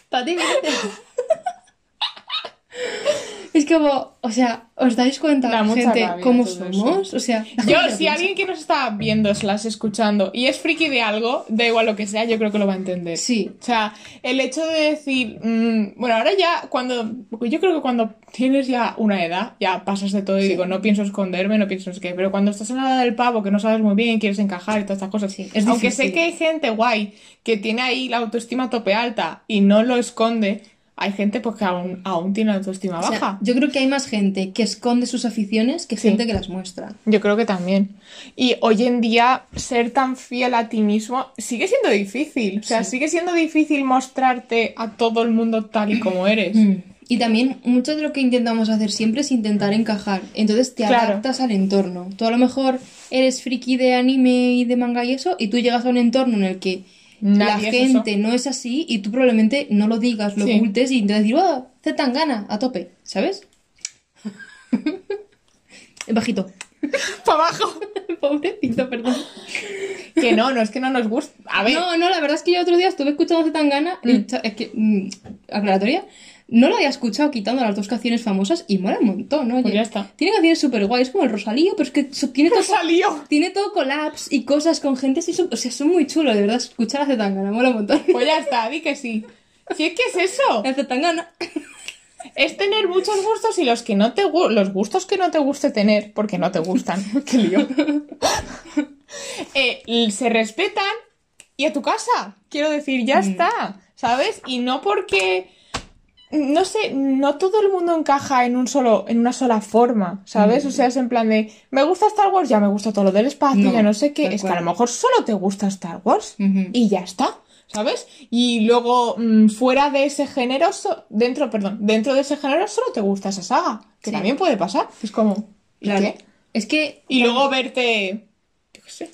S2: Para ti, *laughs* Es como, o sea, ¿os dais cuenta,
S1: Da
S2: gente, cómo somos? O sea, *laughs*
S1: Yo, si alguien que nos está viendo, slash escuchando, y es friki de algo, da igual lo que sea, yo creo que lo va a entender.
S2: Sí.
S1: O sea, el hecho de decir, mm, bueno, ahora ya cuando, yo creo que cuando tienes ya una edad, ya pasas de todo y digo, no pienso esconderme, no pienso sé qué, pero cuando estás en la edad del pavo, que no sabes muy bien, quieres encajar y todas estas cosas,
S2: Sí, es
S1: aunque
S2: difícil.
S1: sé que hay gente guay que tiene ahí la autoestima tope alta y no lo esconde, hay gente pues que aún, aún tiene la autoestima
S2: O sea,
S1: baja.
S2: yo creo que hay más gente que esconde sus aficiones que
S1: Sí.
S2: gente que las muestra.
S1: Yo creo que también. Y hoy en día ser tan fiel a ti mismo sigue siendo difícil. O sea,
S2: Sí.
S1: sigue siendo difícil mostrarte a todo el mundo tal y como eres.
S2: Mm. Y también mucho de lo que intentamos hacer siempre es intentar encajar. Entonces te
S1: Claro.
S2: adaptas al entorno. Tú a lo mejor eres friki de anime y de manga y eso, y tú llegas a un entorno en el que
S1: Nadie
S2: la
S1: es
S2: gente no es así y tú probablemente no lo digas, lo
S1: Sí.
S2: ocultes y intentas decir, oh, tan gana, a tope, ¿sabes? *laughs* Bajito.
S1: ¡Para abajo! *laughs*
S2: Pobrecito, perdón.
S1: Que no, no es que no nos guste. A ver,
S2: No, no, la verdad es que yo otro día estuve escuchando Zetangana y cha- es que, mm, aclaratoria, no lo había escuchado quitando las dos canciones famosas y mola un montón, ¿no?
S1: Pues ya está.
S2: Tiene canciones súper guays, como el Rosalío, pero es que tiene todo,
S1: salió.
S2: tiene todo collabs y cosas con gente así, o sea, son muy chulos, de verdad, escuchar a Zetangana, mola un montón.
S1: Pues ya está, di que sí. Si es que es eso. *laughs*
S2: El Zetangana.
S1: Es tener muchos gustos y los que no te los gustos que no te guste tener, porque no te gustan. *laughs* Qué lío. *laughs* Eh, se respetan y a tu casa. Quiero decir, ya está. ¿Sabes? Y no porque no sé, no todo el mundo encaja en un solo, en una sola forma, ¿sabes? O sea, es en plan de, me gusta Star Wars, ya me gusta todo lo del espacio,
S2: No,
S1: ya no sé qué. Es que a lo mejor solo te gusta Star Wars y ya está, ¿sabes? Y luego, mm, fuera de ese género, so- dentro, perdón, dentro de ese género solo te gusta esa saga, que
S2: Sí.
S1: también puede pasar. Es como, ¿y
S2: Claro.
S1: qué?
S2: Es que.
S1: Y luego verte, yo qué sé,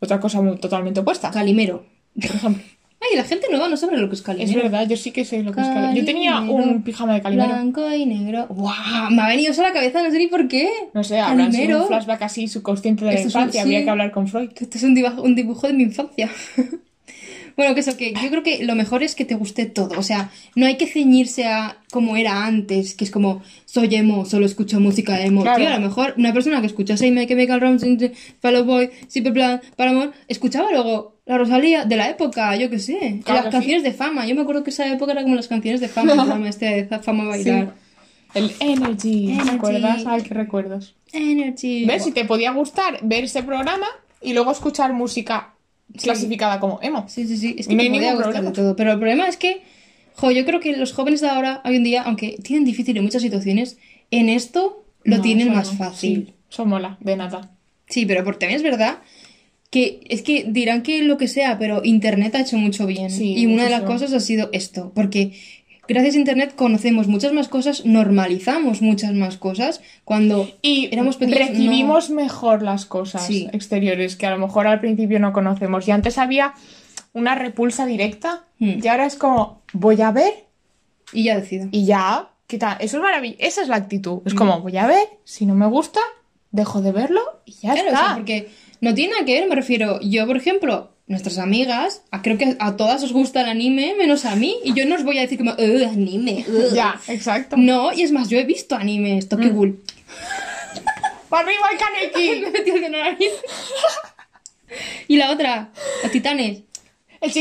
S1: otra cosa muy totalmente opuesta,
S2: Calimero.
S1: por ejemplo.
S2: Ay, la gente nueva no sabe lo que es
S1: Es
S2: calimero.
S1: verdad, yo sí que sé lo que es calimero. Yo tenía un pijama de calimero.
S2: Blanco y negro. ¡Guau! Me ha venido eso a la cabeza, no sé ni por qué.
S1: No sé, habrán sido un flashback así subconsciente de la
S2: Esto es un-
S1: infancia.
S2: sí.
S1: Habría que hablar con Freud.
S2: Esto es un dibujo, un dibujo de mi infancia. *laughs* bueno, que eso, que yo creo que lo mejor es que te guste todo. O sea, no hay que ceñirse a como era antes, que es como, soy emo, solo escucho música emo.
S1: Claro.
S2: Tío, a lo mejor una persona que escucha Say Make Romance, Fall Out Boy, Simple Plan, Paramore, escuchaba luego la Rosalía de la época, yo qué sé.
S1: Claro
S2: las canciones de fama. Yo me acuerdo que esa época era como las canciones de fama, el *laughs* programa este de fama bailar.
S1: El Energy,
S2: Energy.
S1: ¿te acuerdas? Ay, qué recuerdos.
S2: Energy.
S1: ¿Ves? Si te podía gustar ver ese programa y luego escuchar música clasificada como emo.
S2: Sí, sí, sí. Es
S1: Y
S2: que
S1: no
S2: te podía gustar de todo. Pero el problema es que, jo, yo creo que los jóvenes de ahora, hoy en día, aunque tienen difícil en muchas situaciones, en esto lo
S1: No,
S2: tienen más
S1: no.
S2: fácil.
S1: Sí, eso mola, de nada.
S2: Sí, pero por también es verdad que es que dirán que lo que sea, pero Internet ha hecho mucho bien.
S1: Sí,
S2: y una de las cosas ha sido esto, porque gracias a Internet conocemos muchas más cosas, normalizamos muchas más cosas cuando
S1: Y
S2: éramos pequeños.
S1: recibimos mejor las cosas
S2: Sí.
S1: exteriores que a lo mejor al principio no conocemos. Y antes había una repulsa directa
S2: Hmm.
S1: y ahora es como, voy a ver
S2: no. Y ya decido.
S1: y ya, ¿qué tal? Eso es maravilloso. Esa es la actitud. Es como, voy a ver, si no me gusta, dejo de verlo y ya
S2: Claro, o
S1: está.
S2: sea, porque no tiene nada que ver, me refiero, yo, por ejemplo, nuestras amigas, a- creo que a todas os gusta el anime, menos a mí, y yo no os voy a decir como, "Ugh, anime, ugh". *laughs*
S1: Ya, *laughs* exacto.
S2: No, y es más, yo he visto anime, esto
S1: Mm.
S2: qué cool. *laughs*
S1: ¡Para arriba el Kaneki!
S2: Me el nariz. y la otra, los titanes.
S1: ¡El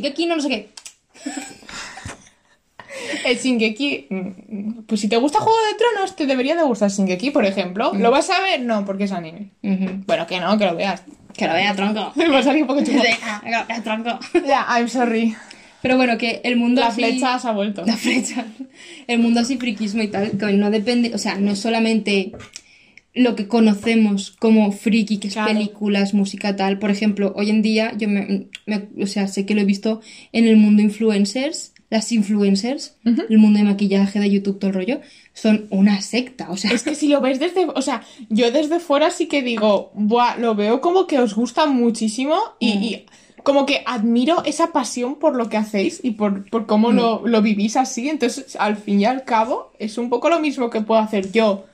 S2: que aquí no, no sé qué.
S1: El Shingeki. mm, Pues si te gusta Juego de Tronos, te debería de gustar Shingeki, por ejemplo. ¿Lo vas a ver? No, porque es anime. Bueno, que no, que lo veas.
S2: Que lo vea, tronco.
S1: Me *laughs* va a salir un poco
S2: que lo vea, tronco.
S1: Ya, I'm sorry.
S2: Pero bueno, que el mundo
S1: La
S2: así-
S1: flecha se ha vuelto.
S2: La flecha. El mundo así friquismo y tal, que no depende, o sea, no es solamente lo que conocemos como friki, que es
S1: Claro.
S2: películas, música, tal. Por ejemplo, hoy en día, yo me, me- o sea, sé que lo he visto en el mundo influencers, las influencers, el mundo de maquillaje, de YouTube, todo el rollo, son una secta, o sea,
S1: Es que si lo ves desde, o sea, yo desde fuera sí que digo, buah, lo veo como que os gusta muchísimo y,
S2: Mm.
S1: y como que admiro esa pasión por lo que hacéis y por, por cómo
S2: Mm.
S1: lo, lo vivís así. Entonces, al fin y al cabo, es un poco lo mismo que puedo hacer yo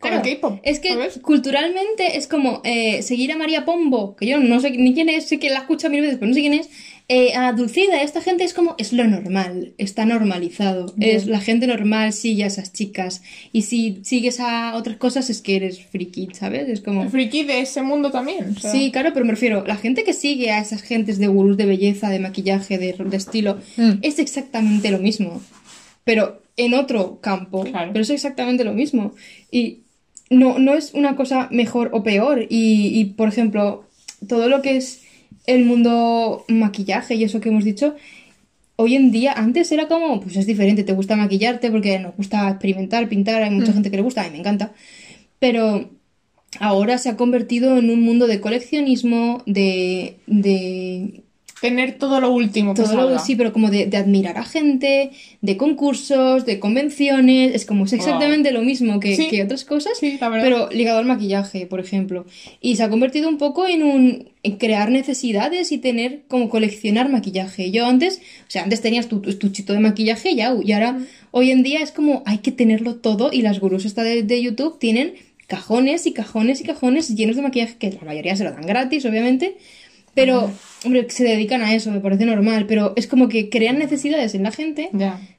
S2: Claro,
S1: K-pop.
S2: Es que
S1: ¿sabes?
S2: culturalmente es como eh, seguir a María Pombo, que yo no sé ni quién es, sé que la escucho mil veces, pero no sé quién es. Eh, a Dulcida, esta gente es como, es lo normal, está normalizado.
S1: Bien.
S2: Es la gente normal, sigue a esas chicas. Y si sigues a otras cosas es que eres friki, ¿sabes? Es como.
S1: El friki de ese mundo también. o sea.
S2: Sí, claro, pero me refiero, la gente que sigue a esas gentes de gurús de belleza, de maquillaje, de, de estilo,
S1: Mm.
S2: es exactamente lo mismo. Pero en otro campo.
S1: Claro.
S2: Pero es exactamente lo mismo. Y no, no es una cosa mejor o peor. Y, y, por ejemplo, todo lo que es el mundo maquillaje y eso que hemos dicho, hoy en día, antes era como, pues es diferente, te gusta maquillarte porque nos gusta experimentar, pintar, hay mucha gente que le gusta, a mí me encanta. Pero ahora se ha convertido en un mundo de coleccionismo, de, de
S1: Tener todo lo último que
S2: todo lo sí, pero como de, de admirar a gente, de concursos, de convenciones, es como es exactamente lo mismo que,
S1: Sí.
S2: que otras cosas,
S1: Sí, la
S2: pero ligado al maquillaje, por ejemplo. Y se ha convertido un poco en un en crear necesidades y tener como coleccionar maquillaje. Yo antes, o sea, antes tenías tu, tu estuchito de maquillaje ya, y ahora hoy en día es como hay que tenerlo todo y las gurús esta de, de YouTube tienen cajones y cajones y cajones llenos de maquillaje que la mayoría se lo dan gratis, obviamente. Pero, hombre, se dedican a eso, me parece normal, pero es como que crean necesidades en la gente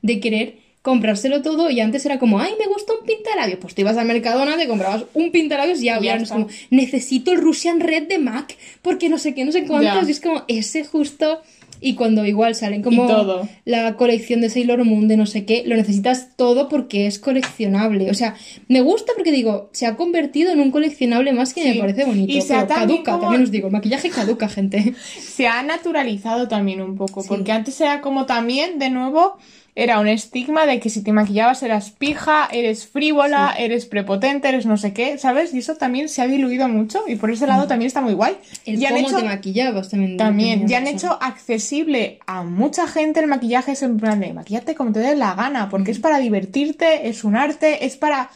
S2: de querer comprárselo todo y antes era como, ay, me gusta un pintalabios. Pues te ibas al Mercadona, te comprabas un pintalabios y ya,
S1: ya
S2: es como, necesito el Russian Red de MAC porque no sé qué, no sé cuántos. Y es como ese justo. Y cuando igual salen como
S1: todo.
S2: la colección de Sailor Moon de no sé qué, lo necesitas todo porque es coleccionable. O sea, me gusta porque digo, se ha convertido en un coleccionable más que
S1: Sí.
S2: me parece bonito.
S1: Y se ha
S2: pero
S1: también
S2: caduca,
S1: como-
S2: también os digo, el maquillaje caduca, gente. *laughs*
S1: se ha naturalizado también un poco,
S2: Sí.
S1: porque antes era como también, de nuevo, era un estigma de que si te maquillabas eras pija, eres frívola, eres prepotente, eres no sé qué, ¿sabes? Y eso también se ha diluido mucho y por ese lado también está muy guay.
S2: El
S1: Y han
S2: cómo
S1: hecho-
S2: te maquillabas también.
S1: también, ya han hecho accesible a mucha gente el maquillaje, es en plan de maquillate como te dé la gana, porque es para divertirte, es un arte, es para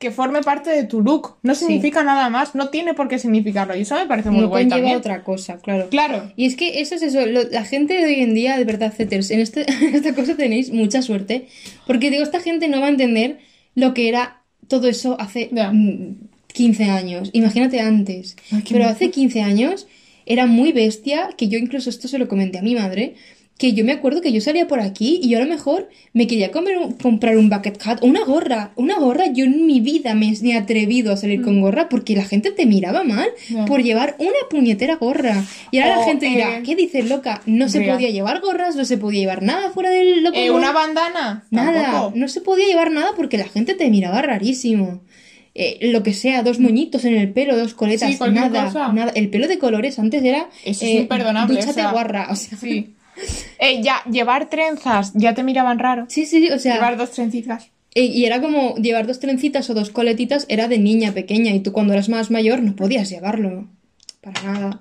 S1: que forme parte de tu look. No significa nada más, no tiene por qué significarlo. Y eso me parece muy
S2: No
S1: guay también.
S2: otra cosa, claro.
S1: Claro.
S2: Y es que eso es eso, lo- la gente de hoy en día, de verdad, haters, en, este, *laughs* en esta cosa tenéis mucha suerte, porque digo, esta gente no va a entender lo que era todo eso hace
S1: Ya.
S2: mm, 15 años. Imagínate antes.
S1: Ay,
S2: Pero hace 15 años era muy bestia, que yo incluso esto se lo comenté a mi madre, que yo me acuerdo que yo salía por aquí y yo a lo mejor me quería comer un- comprar un bucket hat o una gorra. Una gorra, yo en mi vida me he atrevido a salir con gorra porque la gente te miraba mal
S1: Mm.
S2: Por llevar una puñetera gorra. Y ahora la gente dirá,
S1: eh,
S2: ¿qué dices, loca? No se podía llevar gorras, no se podía llevar nada fuera del loco.
S1: Eh, ¿Una bandana?
S2: Nada,
S1: Tampoco.
S2: no se podía llevar nada porque la gente te miraba rarísimo. Eh, lo que sea, dos moñitos en el pelo, dos coletas,
S1: Sí,
S2: nada,
S1: cosa.
S2: nada. El pelo de colores antes era
S1: Eso es imperdonable,
S2: dúchate
S1: o sea,
S2: guarra, o sea.
S1: Sí. Eh, ya, llevar trenzas, ya te miraban raro.
S2: Sí, sí, o sea,
S1: Llevar dos trencitas.
S2: eh, y era como llevar dos trencitas o dos coletitas era de niña pequeña y tú cuando eras más mayor no podías llevarlo. Para nada.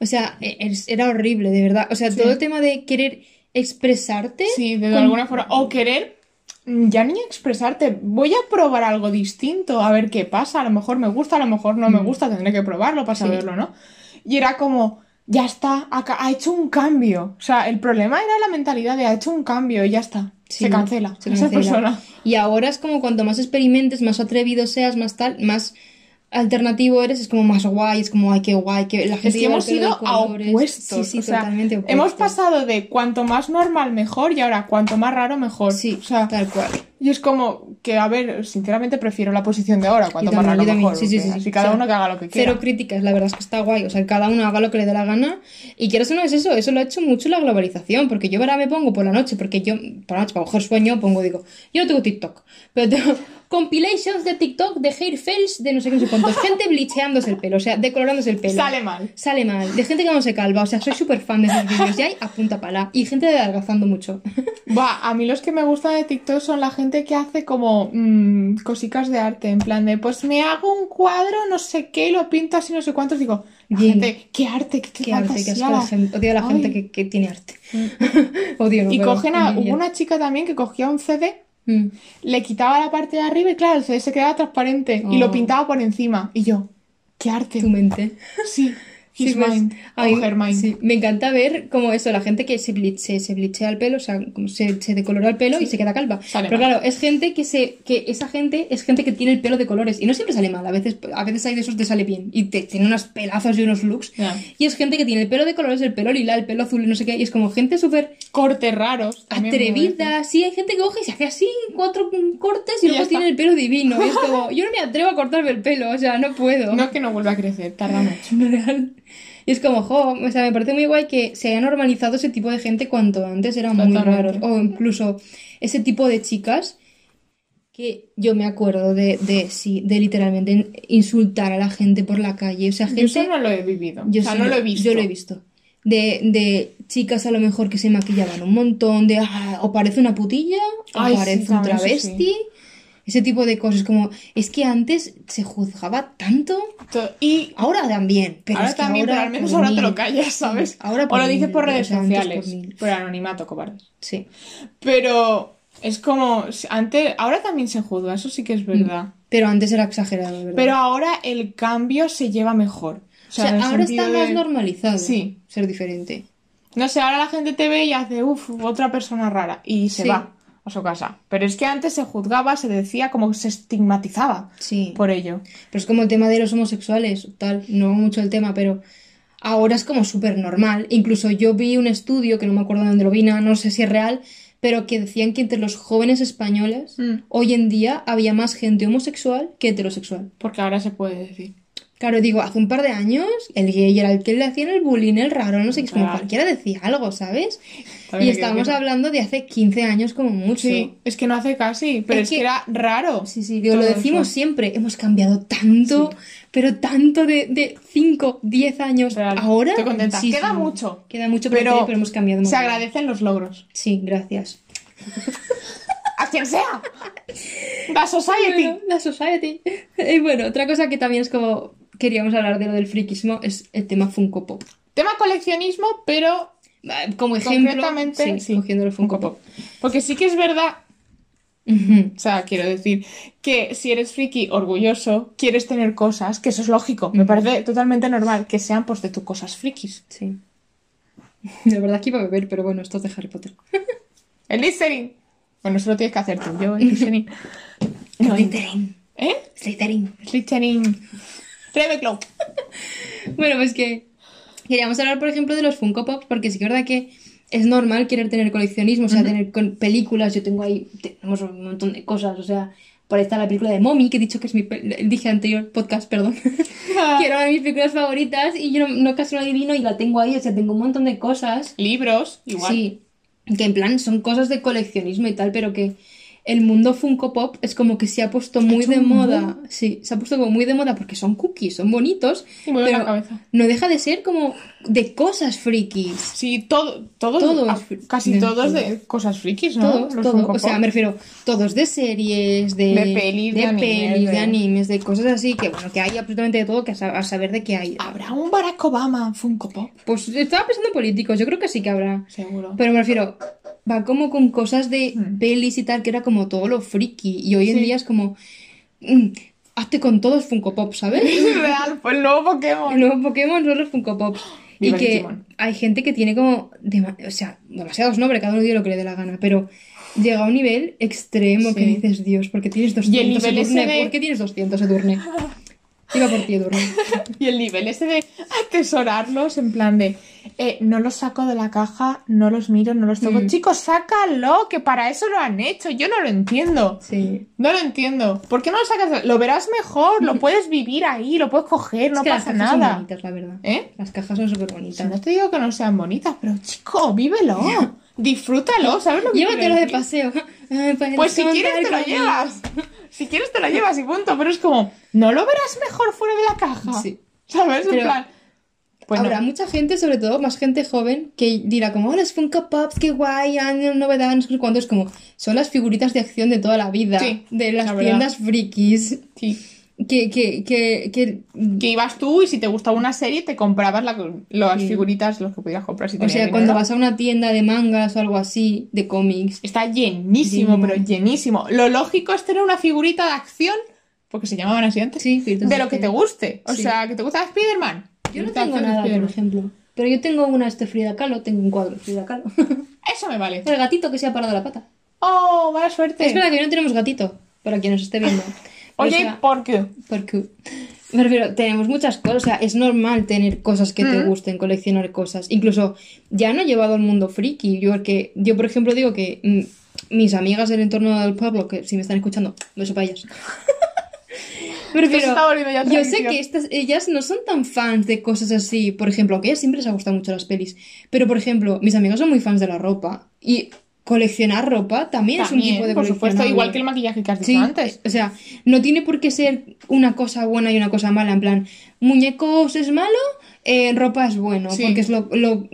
S2: O sea, e- era horrible, de verdad. O sea, todo el tema de querer expresarte.
S1: Sí, de
S2: con-
S1: alguna forma. O querer mm, ya ni expresarte. Voy a probar algo distinto, a ver qué pasa. A lo mejor me gusta, a lo mejor no me gusta, tendré que probarlo para
S2: Mm. Sí.
S1: saberlo, ¿no? Y era como, ya está, ha, ha hecho un cambio. O sea, el problema era la mentalidad de ha hecho un cambio y ya está.
S2: Sí,
S1: se cancela.
S2: se *laughs*
S1: esa
S2: cancela.
S1: persona.
S2: Y ahora es como cuanto más experimentes, más atrevido seas, más tal, más alternativo eres, es como más guay, es como, ay, qué guay, que la gente
S1: Es que hemos ido a opuestos.
S2: Sí, sí,
S1: o sea,
S2: totalmente opuestos.
S1: Hemos pasado de cuanto más normal mejor y ahora cuanto más raro mejor.
S2: Sí,
S1: o sea,
S2: tal cual.
S1: y es como que, a ver, sinceramente prefiero la posición de ahora, cuanto
S2: Yo
S1: más
S2: también,
S1: raro
S2: también.
S1: mejor.
S2: Sí, sí, sí,
S1: Así
S2: sí.
S1: cada
S2: O sea,
S1: uno que haga lo que quiera.
S2: Cero críticas, la verdad es que está guay. O sea, cada uno haga lo que le dé la gana. Y quieras o no es eso, eso lo ha hecho mucho la globalización. Porque yo ahora me pongo por la noche, porque yo, por la noche, para coger sueño, pongo, digo, yo no tengo TikTok, pero tengo compilations de TikTok de hair fails de no sé qué, no sé cuántos. Gente blicheándose el pelo, o sea, decolorándose el pelo.
S1: Sale mal.
S2: Sale mal. De gente que no se calva, o sea, soy súper fan de esos vídeos. Y hay a punta pala. Y gente adelgazando mucho. *laughs*
S1: Va, a mí los que me gustan de TikTok son la gente que hace como mm, cositas de arte, en plan de, pues me hago un cuadro, no sé qué, y lo pinto así, no sé cuántos. Digo, la gente, qué arte, qué, qué
S2: Qué arte, asco la gente. Odio a la
S1: Ay.
S2: gente que, que tiene arte. *laughs* Odio, no
S1: Y cogen a, hubo una chica también que cogía un CD,
S2: Mm.
S1: le quitaba la parte de arriba y claro, el CD se quedaba transparente y lo
S2: Oh.
S1: pintaba por encima. Y yo, qué arte.
S2: Tu mente.
S1: Sí, *laughs* his
S2: Sí,
S1: mind,
S2: a mí-
S1: o her mind.
S2: sí, me encanta ver como eso, la gente que se, bleach- se blichea el pelo, o sea, como se, se decolora el pelo y se queda calva.
S1: Sale
S2: Pero
S1: mal.
S2: claro, es gente que se, que esa gente es gente que tiene el pelo de colores y no siempre sale mal, a veces, a veces hay de esos que te sale bien y te, tiene unos pelazos y unos looks.
S1: Ya.
S2: Y es gente que tiene el pelo de colores, el pelo lila, el pelo azul y no sé qué, y es como gente súper
S1: Cortes raros.
S2: atrevida, sí, hay gente que coge y se hace así, cuatro cortes y,
S1: Y
S2: luego tiene el pelo divino. Y es *laughs* como, yo no me atrevo a cortarme el pelo, o sea, no puedo.
S1: No es que no vuelva a crecer, tarda mucho.
S2: Real. Y es como, jo, o sea, me parece muy guay que se haya normalizado ese tipo de gente cuanto antes era muy raro. O incluso ese tipo de chicas que yo me acuerdo de, de sí, de literalmente insultar a la gente por la calle. O sea,
S1: Yo
S2: gente.
S1: eso no lo he vivido.
S2: Yo
S1: o sea,
S2: sí
S1: no lo he visto.
S2: Yo lo he visto. De, de chicas a lo mejor que se maquillaban un montón, de ah, o parece una putilla, o
S1: sí,
S2: parece un travesti.
S1: sí.
S2: Ese tipo de cosas, como, es que antes se juzgaba tanto,
S1: To- Y
S2: ahora también, pero
S1: ahora
S2: es que
S1: también,
S2: ahora
S1: pero al menos
S2: por
S1: ahora te lo callas, ¿sabes?
S2: Ahora
S1: o
S2: por
S1: lo dices por redes
S2: o sea, antes por
S1: sociales.
S2: mil.
S1: Por anonimato, cobardes.
S2: Sí.
S1: Pero es como, antes, ahora también se juzga, eso sí que es verdad.
S2: Pero antes era exagerado, ¿verdad?
S1: Pero ahora el cambio se lleva mejor.
S2: o sea, ahora está más normalizado
S1: Sí.
S2: ser diferente.
S1: No sé, ahora la gente te ve y hace, uff, otra persona rara. Y se
S2: Sí.
S1: va a su casa. Pero es que antes se juzgaba, se decía como se estigmatizaba
S2: Sí.
S1: por ello.
S2: Pero es como el tema de los homosexuales, tal, no mucho el tema, pero ahora es como súper normal. Incluso yo vi un estudio, que no me acuerdo de dónde lo vi, no, no sé si es real, pero que decían que entre los jóvenes españoles,
S1: Mm.
S2: hoy en día había más gente homosexual que heterosexual.
S1: Porque ahora se puede decir.
S2: Claro, digo, hace un par de años el gay era el que le hacían el bullying, el raro, no sé es como
S1: Claro.
S2: cualquiera decía algo, ¿sabes?
S1: También
S2: Y
S1: que
S2: estábamos hablando de hace 15 años como mucho.
S1: Sí, es que no hace casi, pero
S2: Es
S1: es, que...
S2: que-
S1: era raro.
S2: Sí, sí, digo, lo decimos
S1: eso.
S2: siempre, hemos cambiado tanto,
S1: Sí.
S2: pero tanto de, de 5, 10 años.
S1: Real.
S2: Ahora,
S1: Estoy contenta. Queda mucho.
S2: Queda mucho
S1: Pero
S2: pero hemos cambiado
S1: Se
S2: mucho.
S1: agradecen los logros.
S2: Sí, gracias. *laughs*
S1: A quien sea. La Society.
S2: Bueno, la society. Y *laughs* bueno, otra cosa que también es como queríamos hablar de lo del friquismo es el tema Funko Pop.
S1: Tema coleccionismo, pero
S2: Ah, Como ejemplo,
S1: Concretamente,
S2: sí,
S1: sí.
S2: cogiendo el Funko Pop.
S1: porque sí que es verdad. O sea, quiero decir que si eres friki orgulloso, quieres tener cosas, que eso es lógico. Me parece totalmente normal que sean pues de tus cosas frikis.
S2: Sí. *laughs* La verdad que iba a beber, pero bueno, esto es de Harry Potter. *laughs*
S1: El listening. Bueno, eso lo tienes que hacer tú, yo el listening. *laughs* No,
S2: Slytherin.
S1: ¿Eh?
S2: Slytherin.
S1: Listening. Ravenclaw. *laughs*
S2: Bueno, pues que queríamos hablar, por ejemplo, de los Funko Pops, porque sí que es verdad que es normal querer tener coleccionismo, o sea, tener con películas. Yo tengo ahí, tenemos un montón de cosas, o sea, por ahí está la película de Mommy, que he dicho que es mi, dije anterior podcast, perdón, *laughs* que era una de mis películas favoritas y yo no, no casi no adivino y la tengo ahí, o sea, tengo un montón de cosas.
S1: Libros, igual.
S2: Sí, que en plan son cosas de coleccionismo y tal, pero que el mundo Funko Pop es como que se ha puesto muy de moda. Sí, se ha puesto como muy de moda porque son cookies, son bonitos,
S1: Y mueve la
S2: pero
S1: cabeza.
S2: no deja de ser como de cosas frikis.
S1: Sí, todo, todo,
S2: Todo es fri-
S1: casi
S2: de-
S1: todos de cosas frikis, ¿no?
S2: Todo,
S1: Los
S2: todo. O sea, me refiero, todos de series, de,
S1: De pelis, de animes,
S2: pelis, de animes, de cosas así, que bueno, que hay absolutamente de todo, que a, a saber de qué hay.
S1: ¿Habrá un Barack Obama Funko Pop?
S2: Pues estaba pensando en políticos, yo creo que sí que habrá.
S1: Seguro.
S2: Pero me refiero, va como con cosas de
S1: Mm.
S2: pelis y tal, que era como todo lo friki. Y hoy en
S1: Sí.
S2: día es como, mm, hazte con todos Funko Pop, ¿sabes?
S1: Es *laughs* real, pues el nuevo Pokémon.
S2: El nuevo Pokémon son los Funko Pops. *gasps* Y que
S1: Digimon.
S2: hay gente que tiene como, o sea, demasiados nombres, cada uno dice lo que le dé la gana, pero llega a un nivel extremo que
S1: Sí.
S2: dices, Dios, ¿por qué tienes 200
S1: nivel ese
S2: Edurne?
S1: de-
S2: ¿Por qué tienes 200 Edurne? *laughs* Iba por ti, Edurne. *laughs*
S1: Y el nivel ese de atesorarlos en plan de eh, no los saco de la caja, no los miro, no los toco.
S2: Mm.
S1: Chicos, sácalo, que para eso lo han hecho. Yo no lo entiendo.
S2: Sí.
S1: No lo entiendo. ¿Por qué no lo sacas? Lo verás mejor, lo *laughs* puedes vivir ahí, lo puedes coger, no
S2: que las
S1: pasa
S2: cajas son
S1: nada.
S2: bonitas, la verdad.
S1: ¿Eh?
S2: Las cajas son súper
S1: Si
S2: bonitas.
S1: no te digo que no sean bonitas, pero chico, vívelo. *laughs* Disfrútalo, ¿sabes lo que
S2: Llévatelo de paseo. *laughs* Para
S1: Pues si quieres te lo llevas. Si quieres te lo llevas y punto. Pero es como, ¿no lo verás mejor fuera de la caja?
S2: Sí.
S1: ¿Sabes? En
S2: Pero
S1: plan. Pues no.
S2: Habrá mucha gente, sobre todo más gente joven, que dirá como, oh, los Funko Pops, qué guay, año, novedad, no sé cuánto. Es como, son las figuritas de acción de toda la vida.
S1: Sí,
S2: de las
S1: la
S2: tiendas frikis.
S1: Sí.
S2: Que, que, que, que...
S1: Que ibas tú y si te gustaba una serie te comprabas la- las
S2: Sí.
S1: figuritas, los que podías comprar si
S2: O sea,
S1: dinero.
S2: cuando vas a una tienda de mangas o algo así, de cómics.
S1: Está llenísimo, pero llenísimo. Lo lógico es tener una figurita de acción, porque se llamaban así antes,
S2: Sí,
S1: de lo que te guste. O
S2: Sí.
S1: sea, que te gusta Spider-Man.
S2: Yo no tengo nada, por ejemplo. Pero yo tengo una este Frida Kahlo, tengo un cuadro de Frida Kahlo. *laughs*
S1: Eso me vale.
S2: El gatito que se ha parado la pata.
S1: Oh, mala suerte.
S2: Es verdad que no tenemos gatito, para quien nos esté viendo. *laughs* O
S1: Oye,
S2: sea,
S1: ¿por qué?
S2: Porque me refiero, tenemos muchas cosas, o sea, es normal tener cosas que te
S1: Mm.
S2: gusten, coleccionar cosas. Incluso ya no he llevado al mundo friki. Yo, porque, yo por ejemplo, digo que mm, mis amigas del entorno del pueblo, que si me están escuchando, beso para *laughs*
S1: volviendo ya
S2: yo sé que estas, ellas no son tan fans de cosas así. Por ejemplo, que a ellas siempre les ha gustado mucho las pelis. Pero, por ejemplo, mis amigas son muy fans de la ropa. Y coleccionar ropa también, es un tipo de
S1: por supuesto, igual que el maquillaje que has dicho
S2: Sí,
S1: antes.
S2: o sea, no tiene por qué ser una cosa buena y una cosa mala. En plan, muñecos es malo, eh, ropa es bueno,
S1: Sí.
S2: porque es lo, lo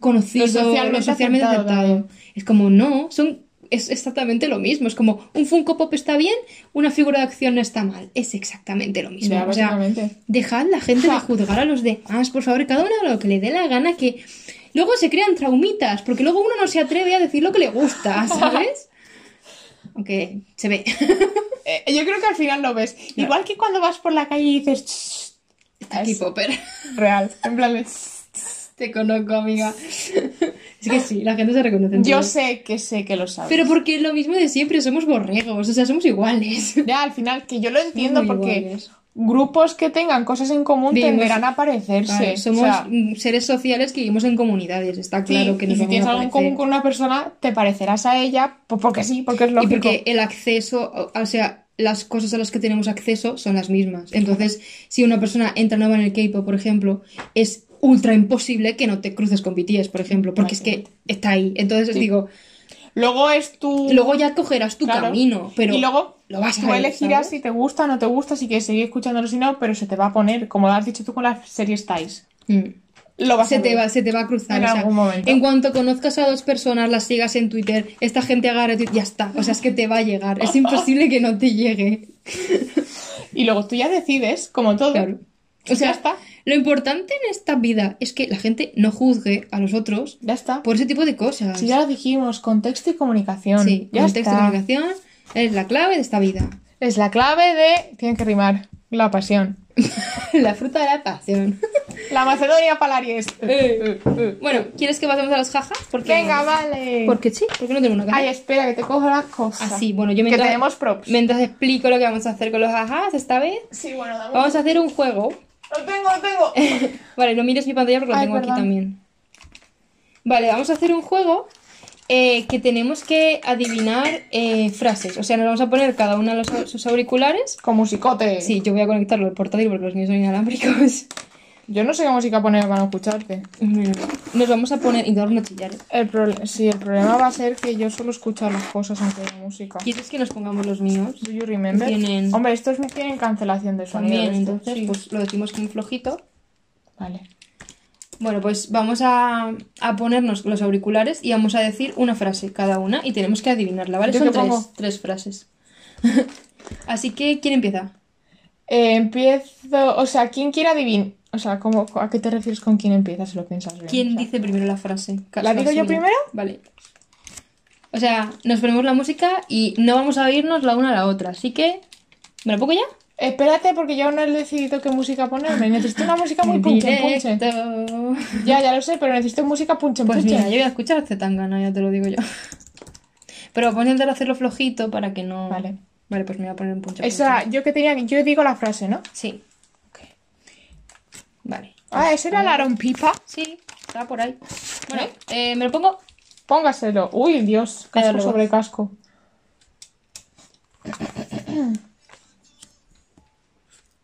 S2: conocido,
S1: Lo socialmente
S2: lo socialmente
S1: aceptado.
S2: Es como, no, son, es exactamente lo mismo. Es como, un Funko Pop está bien, una figura de acción no está mal. Es exactamente lo mismo.
S1: Ya,
S2: o sea, dejad la gente de *laughs* juzgar a los demás, por favor, cada uno haga lo que le dé la gana, que luego se crean traumitas, porque luego uno no se atreve a decir lo que le gusta, *laughs* ¿sabes? Aunque se ve. *laughs*
S1: Eh, yo creo que al final lo ves. Igual que cuando vas por la calle y dices...
S2: Está aquí Popper.
S1: real. En plan de...
S2: Te conozco, amiga. Es que sí, la gente se reconoce. en
S1: Yo
S2: todo.
S1: sé que sé que lo sabes.
S2: Pero porque lo mismo de siempre, somos borregos, o sea, somos iguales.
S1: Ya, al final, que yo lo entiendo porque
S2: iguales.
S1: grupos que tengan cosas en común
S2: Vivimos-
S1: tenderán a parecerse.
S2: Claro,
S1: O
S2: somos
S1: sea,
S2: mm, seres sociales que vivimos en comunidades, está
S1: sí,
S2: claro que
S1: y
S2: nos
S1: si
S2: vamos
S1: tienes
S2: a
S1: algo en
S2: parecer.
S1: común con una persona, te parecerás a ella, pues porque sí, porque es
S2: Y
S1: lógico.
S2: porque el acceso, o o sea, las cosas a las que tenemos acceso son las mismas. Entonces, si una persona entra nueva en el K-pop, por ejemplo, es ultra imposible que no te cruces con BTS, por ejemplo, porque es que está ahí. Entonces, os digo,
S1: Luego es tu...
S2: luego ya cogerás tu
S1: Claro.
S2: camino, pero
S1: y luego
S2: lo vas a
S1: tú elegirás si te gusta o no te gusta, si quieres seguir escuchándolo si no, pero se te va a poner, como has dicho tú con las series Ties.
S2: Mm.
S1: lo vas
S2: se
S1: a
S2: te, va, se te va a cruzar.
S1: En
S2: o sea,
S1: algún momento.
S2: En cuanto conozcas a dos personas, las sigas en Twitter, esta gente agarre tu- ya está. O sea, es que te va a llegar. Es *laughs* imposible que no te llegue.
S1: Y luego tú ya decides, como todo.
S2: Claro.
S1: O sea,
S2: sea,
S1: ya está.
S2: Lo importante en esta vida es que la gente no juzgue a los otros
S1: Ya está.
S2: por ese tipo de cosas.
S1: Si ya lo dijimos, contexto y comunicación.
S2: Sí,
S1: ya
S2: contexto
S1: está.
S2: comunicación es la clave de esta vida.
S1: Es la clave de. Tienen que rimar. La pasión. *laughs*
S2: la fruta de la pasión. *laughs*
S1: La Macedonia Palaries.
S2: Eh. bueno, ¿quieres que pasemos a los jajas? Porque,
S1: Venga, vale.
S2: Porque sí, porque no tengo una cara.
S1: Ay, espera, que te cojo las cosas.
S2: Así, bueno, yo
S1: Que
S2: mientras,
S1: tenemos props.
S2: mientras explico lo que vamos a hacer con los jajas esta vez,
S1: Sí, bueno, dame.
S2: vamos a hacer un juego.
S1: Lo tengo, lo tengo. *laughs*
S2: Vale, no mires mi pantalla porque
S1: Ay,
S2: tengo aquí también. Vale, vamos a hacer un juego eh, que tenemos que adivinar eh, frases. O sea, nos vamos a poner cada una los, sus auriculares.
S1: Con musicote.
S2: Sí, yo voy a conectarlo al portátil porque los míos son inalámbricos.
S1: Yo no sé qué música poner para no escucharte.
S2: Nos vamos a poner... Y no chillar. ¿eh?
S1: El sí, el problema va a ser que yo solo escucho las cosas aunque haya música.
S2: ¿Quieres que nos pongamos los míos?
S1: Do you remember?
S2: Tienen-
S1: Hombre, estos me tienen cancelación de sonido.
S2: También,
S1: estos,
S2: entonces,
S1: sí.
S2: pues lo decimos como flojito.
S1: Vale.
S2: Bueno, pues vamos a, a ponernos los auriculares y vamos a decir una frase cada una y tenemos que adivinarla, ¿vale?
S1: ¿Yo
S2: Son tres, tres frases. *laughs* Así que, ¿quién empieza?
S1: Eh, empiezo. O sea, ¿quién quiere adivinar? O sea, ¿cómo, ¿a qué te refieres con quién empieza si lo piensas bien?
S2: ¿Quién
S1: O sea,
S2: dice primero la frase?
S1: ¿La digo yo primero?
S2: Vale. O sea, nos ponemos la música y no vamos a oírnos la una a la otra. Así que, ¿me la pongo ya?
S1: Espérate, porque yo no he decidido qué música ponerme. Necesito una música muy punche, punche. Ya, ya lo sé, pero necesito música punche,
S2: Pues
S1: punche.
S2: mira, yo voy a escuchar a Zetangana, ya te lo digo yo. Pero voy a intentar hacerlo flojito para que no...
S1: Vale.
S2: Vale, pues me voy a poner un punche.
S1: Esa,
S2: punche.
S1: yo que tenía. Yo digo la frase, ¿no?
S2: Sí. Vale.
S1: Ah, ese era el Aaron Pipa.
S2: Sí, está por ahí. Bueno, eh, me lo pongo.
S1: Póngaselo. Uy, Dios. Casco sobre casco.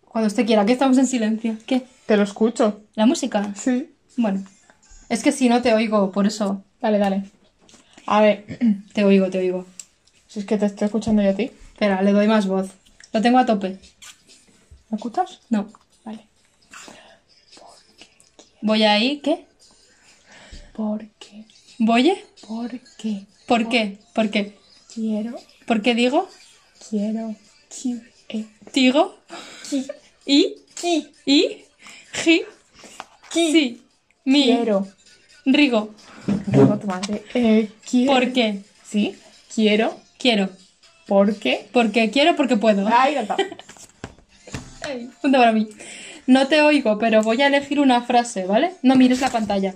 S2: Cuando usted quiera, que estamos en silencio. ¿Qué?
S1: Te lo escucho.
S2: ¿La música?
S1: Sí.
S2: Bueno. Es que si no te oigo, por eso.
S1: Dale, dale. A ver.
S2: Te oigo, te oigo.
S1: Si es que te estoy escuchando yo a ti.
S2: Espera, le doy más voz. Lo tengo a tope.
S1: ¿Me escuchas?
S2: No. Voy ahí, ¿qué?
S1: ¿Por qué?
S2: ¿Voy?
S1: ¿Por qué?
S2: ¿Por qué? ¿Por qué?
S1: Quiero,
S2: ¿Por qué digo?
S1: quiero, qui, eh,
S2: Digo.
S1: qui,
S2: ¿Y?
S1: qui,
S2: ¿Y? ¿Ji?
S1: qui.
S2: Sí. Mi.
S1: Quiero.
S2: Rigo.
S1: Digo tu madre. Eh, quiero.
S2: ¿Por qué?
S1: Sí. Quiero.
S2: Quiero.
S1: ¿Por qué?
S2: Porque quiero, porque puedo.
S1: Ay, ya está.
S2: Punto para mí. No te oigo, pero voy a elegir una frase, ¿vale? No mires la pantalla.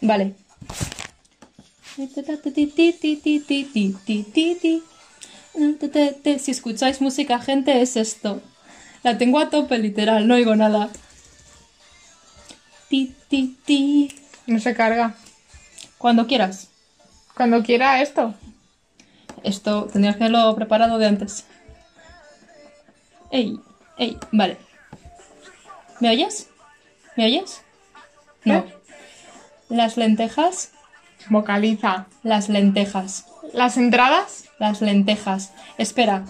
S2: Vale. Si escucháis música, gente, es esto. La tengo a tope, literal, no oigo nada. Ti, ti, ti.
S1: No se carga.
S2: Cuando quieras.
S1: Cuando quiera esto.
S2: Esto tendrías que haberlo preparado de antes. Ey, ey, vale. ¿Me oyes? ¿Me oyes? No.
S1: ¿Eh?
S2: Las lentejas,
S1: Vocaliza.
S2: las lentejas,
S1: Las entradas.
S2: las lentejas. Espera.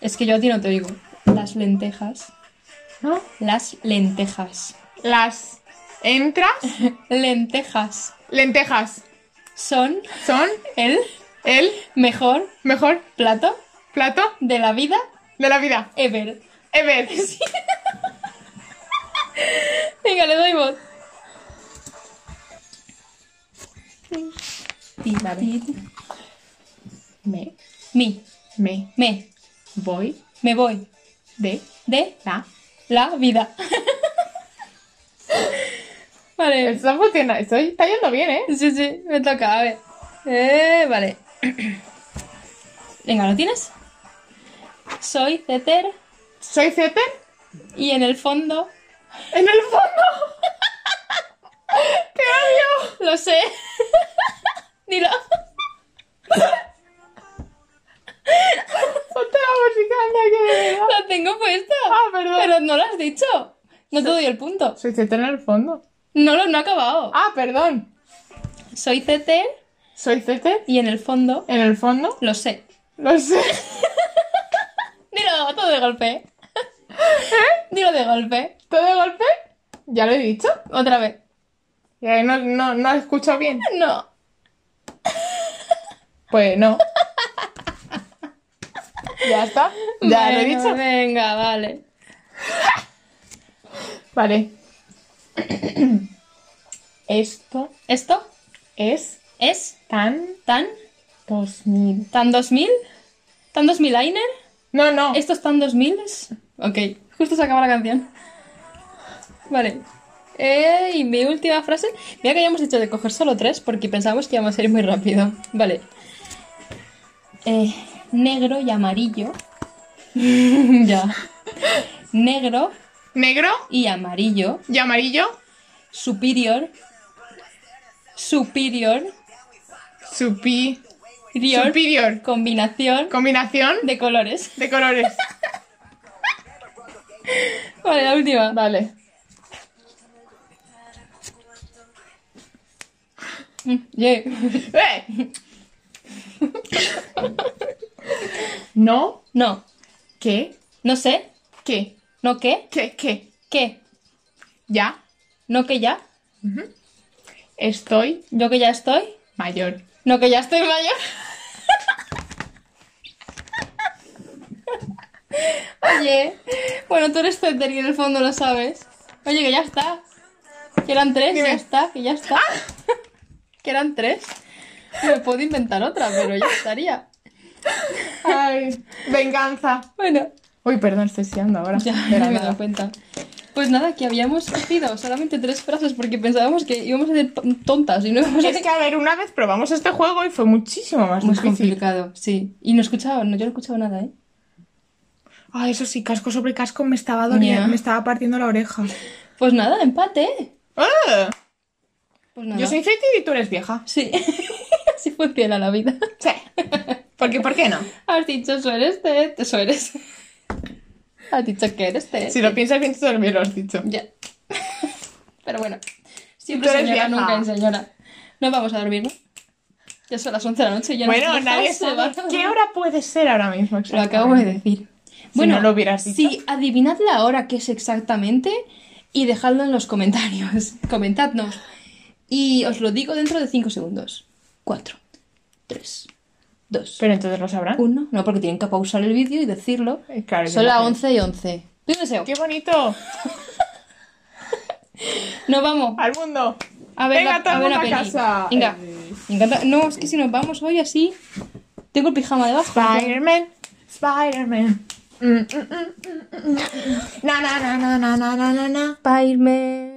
S2: Es que yo a ti no te oigo. Las lentejas,
S1: ¿No?
S2: las lentejas.
S1: Las entras. *laughs*
S2: Lentejas
S1: Lentejas.
S2: son
S1: Son
S2: el
S1: el
S2: mejor
S1: mejor
S2: plato
S1: plato
S2: de la vida
S1: de la vida.
S2: ever.
S1: Ever. *laughs*
S2: Venga, le doy voz.
S1: Vale. Me,
S2: Mi,
S1: me
S2: me,
S1: voy
S2: me voy
S1: de
S2: de
S1: la.
S2: la vida. vale.
S1: Está funcionando. Estoy, está yendo bien, ¿eh?
S2: Sí, sí, me toca, a ver. Eh, vale. *clears throat* Venga, ¿lo tienes? Soy Ceter
S1: Soy Ceter.
S2: y en el fondo...
S1: En el fondo. *laughs* ¡Te odio!
S2: Lo sé. *laughs* Dilo.
S1: Ponte la verdad.
S2: La tengo puesta.
S1: Ah, perdón.
S2: Pero no lo has dicho. No te doy el punto.
S1: Soy Ceter en el fondo.
S2: No lo no ha acabado.
S1: Ah, perdón.
S2: Soy Ceter
S1: Soy Ceter.
S2: y en el fondo
S1: En el fondo.
S2: lo sé.
S1: Lo sé. *laughs*
S2: Dilo todo de golpe. Dilo de golpe.
S1: ¿Todo de golpe? ¿Ya lo he dicho?
S2: Otra vez.
S1: ¿Ya no, no, no has escuchado bien?
S2: No.
S1: Pues no. ¿Ya está? ¿Ya lo he dicho?
S2: Venga, vale.
S1: Vale. Esto
S2: ¿Esto
S1: es
S2: es
S1: tan
S2: tan
S1: 2000.
S2: tan 2000? ¿Tan 2000 liner?
S1: No, no.
S2: ¿Esto es tan 2000? Ok, justo se acaba la canción. Vale. Eh, y mi última frase. Mira que habíamos dicho de coger solo tres porque pensábamos que íbamos a ir muy rápido. Vale. Eh, negro y amarillo. *laughs* ya. Negro
S1: Negro
S2: y amarillo.
S1: y amarillo.
S2: Superior. Superior.
S1: Supi.
S2: Superior.
S1: Superior.
S2: Combinación
S1: Combinación
S2: de colores.
S1: de colores.
S2: Vale, la última.
S1: Vale.
S2: Yeah.
S1: ¡Eh! No.
S2: No.
S1: ¿Qué?
S2: No sé.
S1: ¿Qué?
S2: ¿No qué?
S1: ¿Qué? ¿Qué?
S2: ¿Qué?
S1: Ya.
S2: ¿No que ya?
S1: Estoy
S2: ¿Yo que ya estoy?
S1: mayor.
S2: ¿No que ya estoy mayor? Oye, bueno, tú eres Twitter y en el fondo lo sabes. Oye, que ya está. Que eran tres,
S1: Dime.
S2: ya está, que ya está. *laughs* que eran tres. Me puedo inventar otra, pero ya estaría.
S1: Ay, venganza.
S2: Bueno,
S1: Uy, perdón, estoy siendo ahora.
S2: ya, me he dado cuenta. Pues nada, que habíamos cogido solamente tres frases porque pensábamos que íbamos a ser ton- tontas y no íbamos a
S1: Es que, a ver, una vez probamos este juego y fue muchísimo más
S2: Muy
S1: difícil.
S2: complicado, sí. Y no escuchaba, no, yo no escuchaba nada, ¿eh?
S1: Ay, eso sí, casco sobre casco me estaba doliendo, me estaba partiendo la oreja.
S2: Pues nada, empate.
S1: ¡Ah!
S2: Pues nada.
S1: Yo soy Feti y tú eres vieja.
S2: Sí, *laughs* así funciona la vida.
S1: Sí. ¿Por qué, por qué no?
S2: Has dicho, eso eres Ted, eso eres. Has dicho que eres Ted.
S1: Si lo piensas bien, tú también lo has dicho.
S2: Ya. *laughs* Pero bueno, siempre
S1: Tú eres
S2: señora,
S1: vieja.
S2: nunca en señora. Nos vamos a dormir, ¿no? Ya son las 11 de la noche y ya
S1: Bueno,
S2: nuestras
S1: nadie sabe
S2: a
S1: qué hora puede ser ahora mismo.
S2: Lo acabo de decir.
S1: Si no lo hubieras dicho.
S2: Sí, adivinad la hora que es exactamente y dejadlo en los comentarios. *laughs* Comentadnos. Y os lo digo dentro de 5 segundos. 4, 3, 2,
S1: Pero entonces lo sabrán.
S2: 1. No, porque tienen que pausar el vídeo y decirlo.
S1: Eh, claro,
S2: Son las
S1: lo
S2: 11 y 11. ¡Doy un deseo!
S1: ¡Qué bonito! *laughs*
S2: Nos vamos.
S1: ¡Al mundo!
S2: A ver,
S1: Venga,
S2: la, a ver la
S1: casa.
S2: Venga.
S1: Eh.
S2: Me encanta. No, es que si nos vamos hoy así. Tengo el pijama debajo.
S1: Spider-Man, Spider-Man. Mm, mm, mm. *laughs* Na, na, na, na, na, na, na, na, na.
S2: Spider-Man.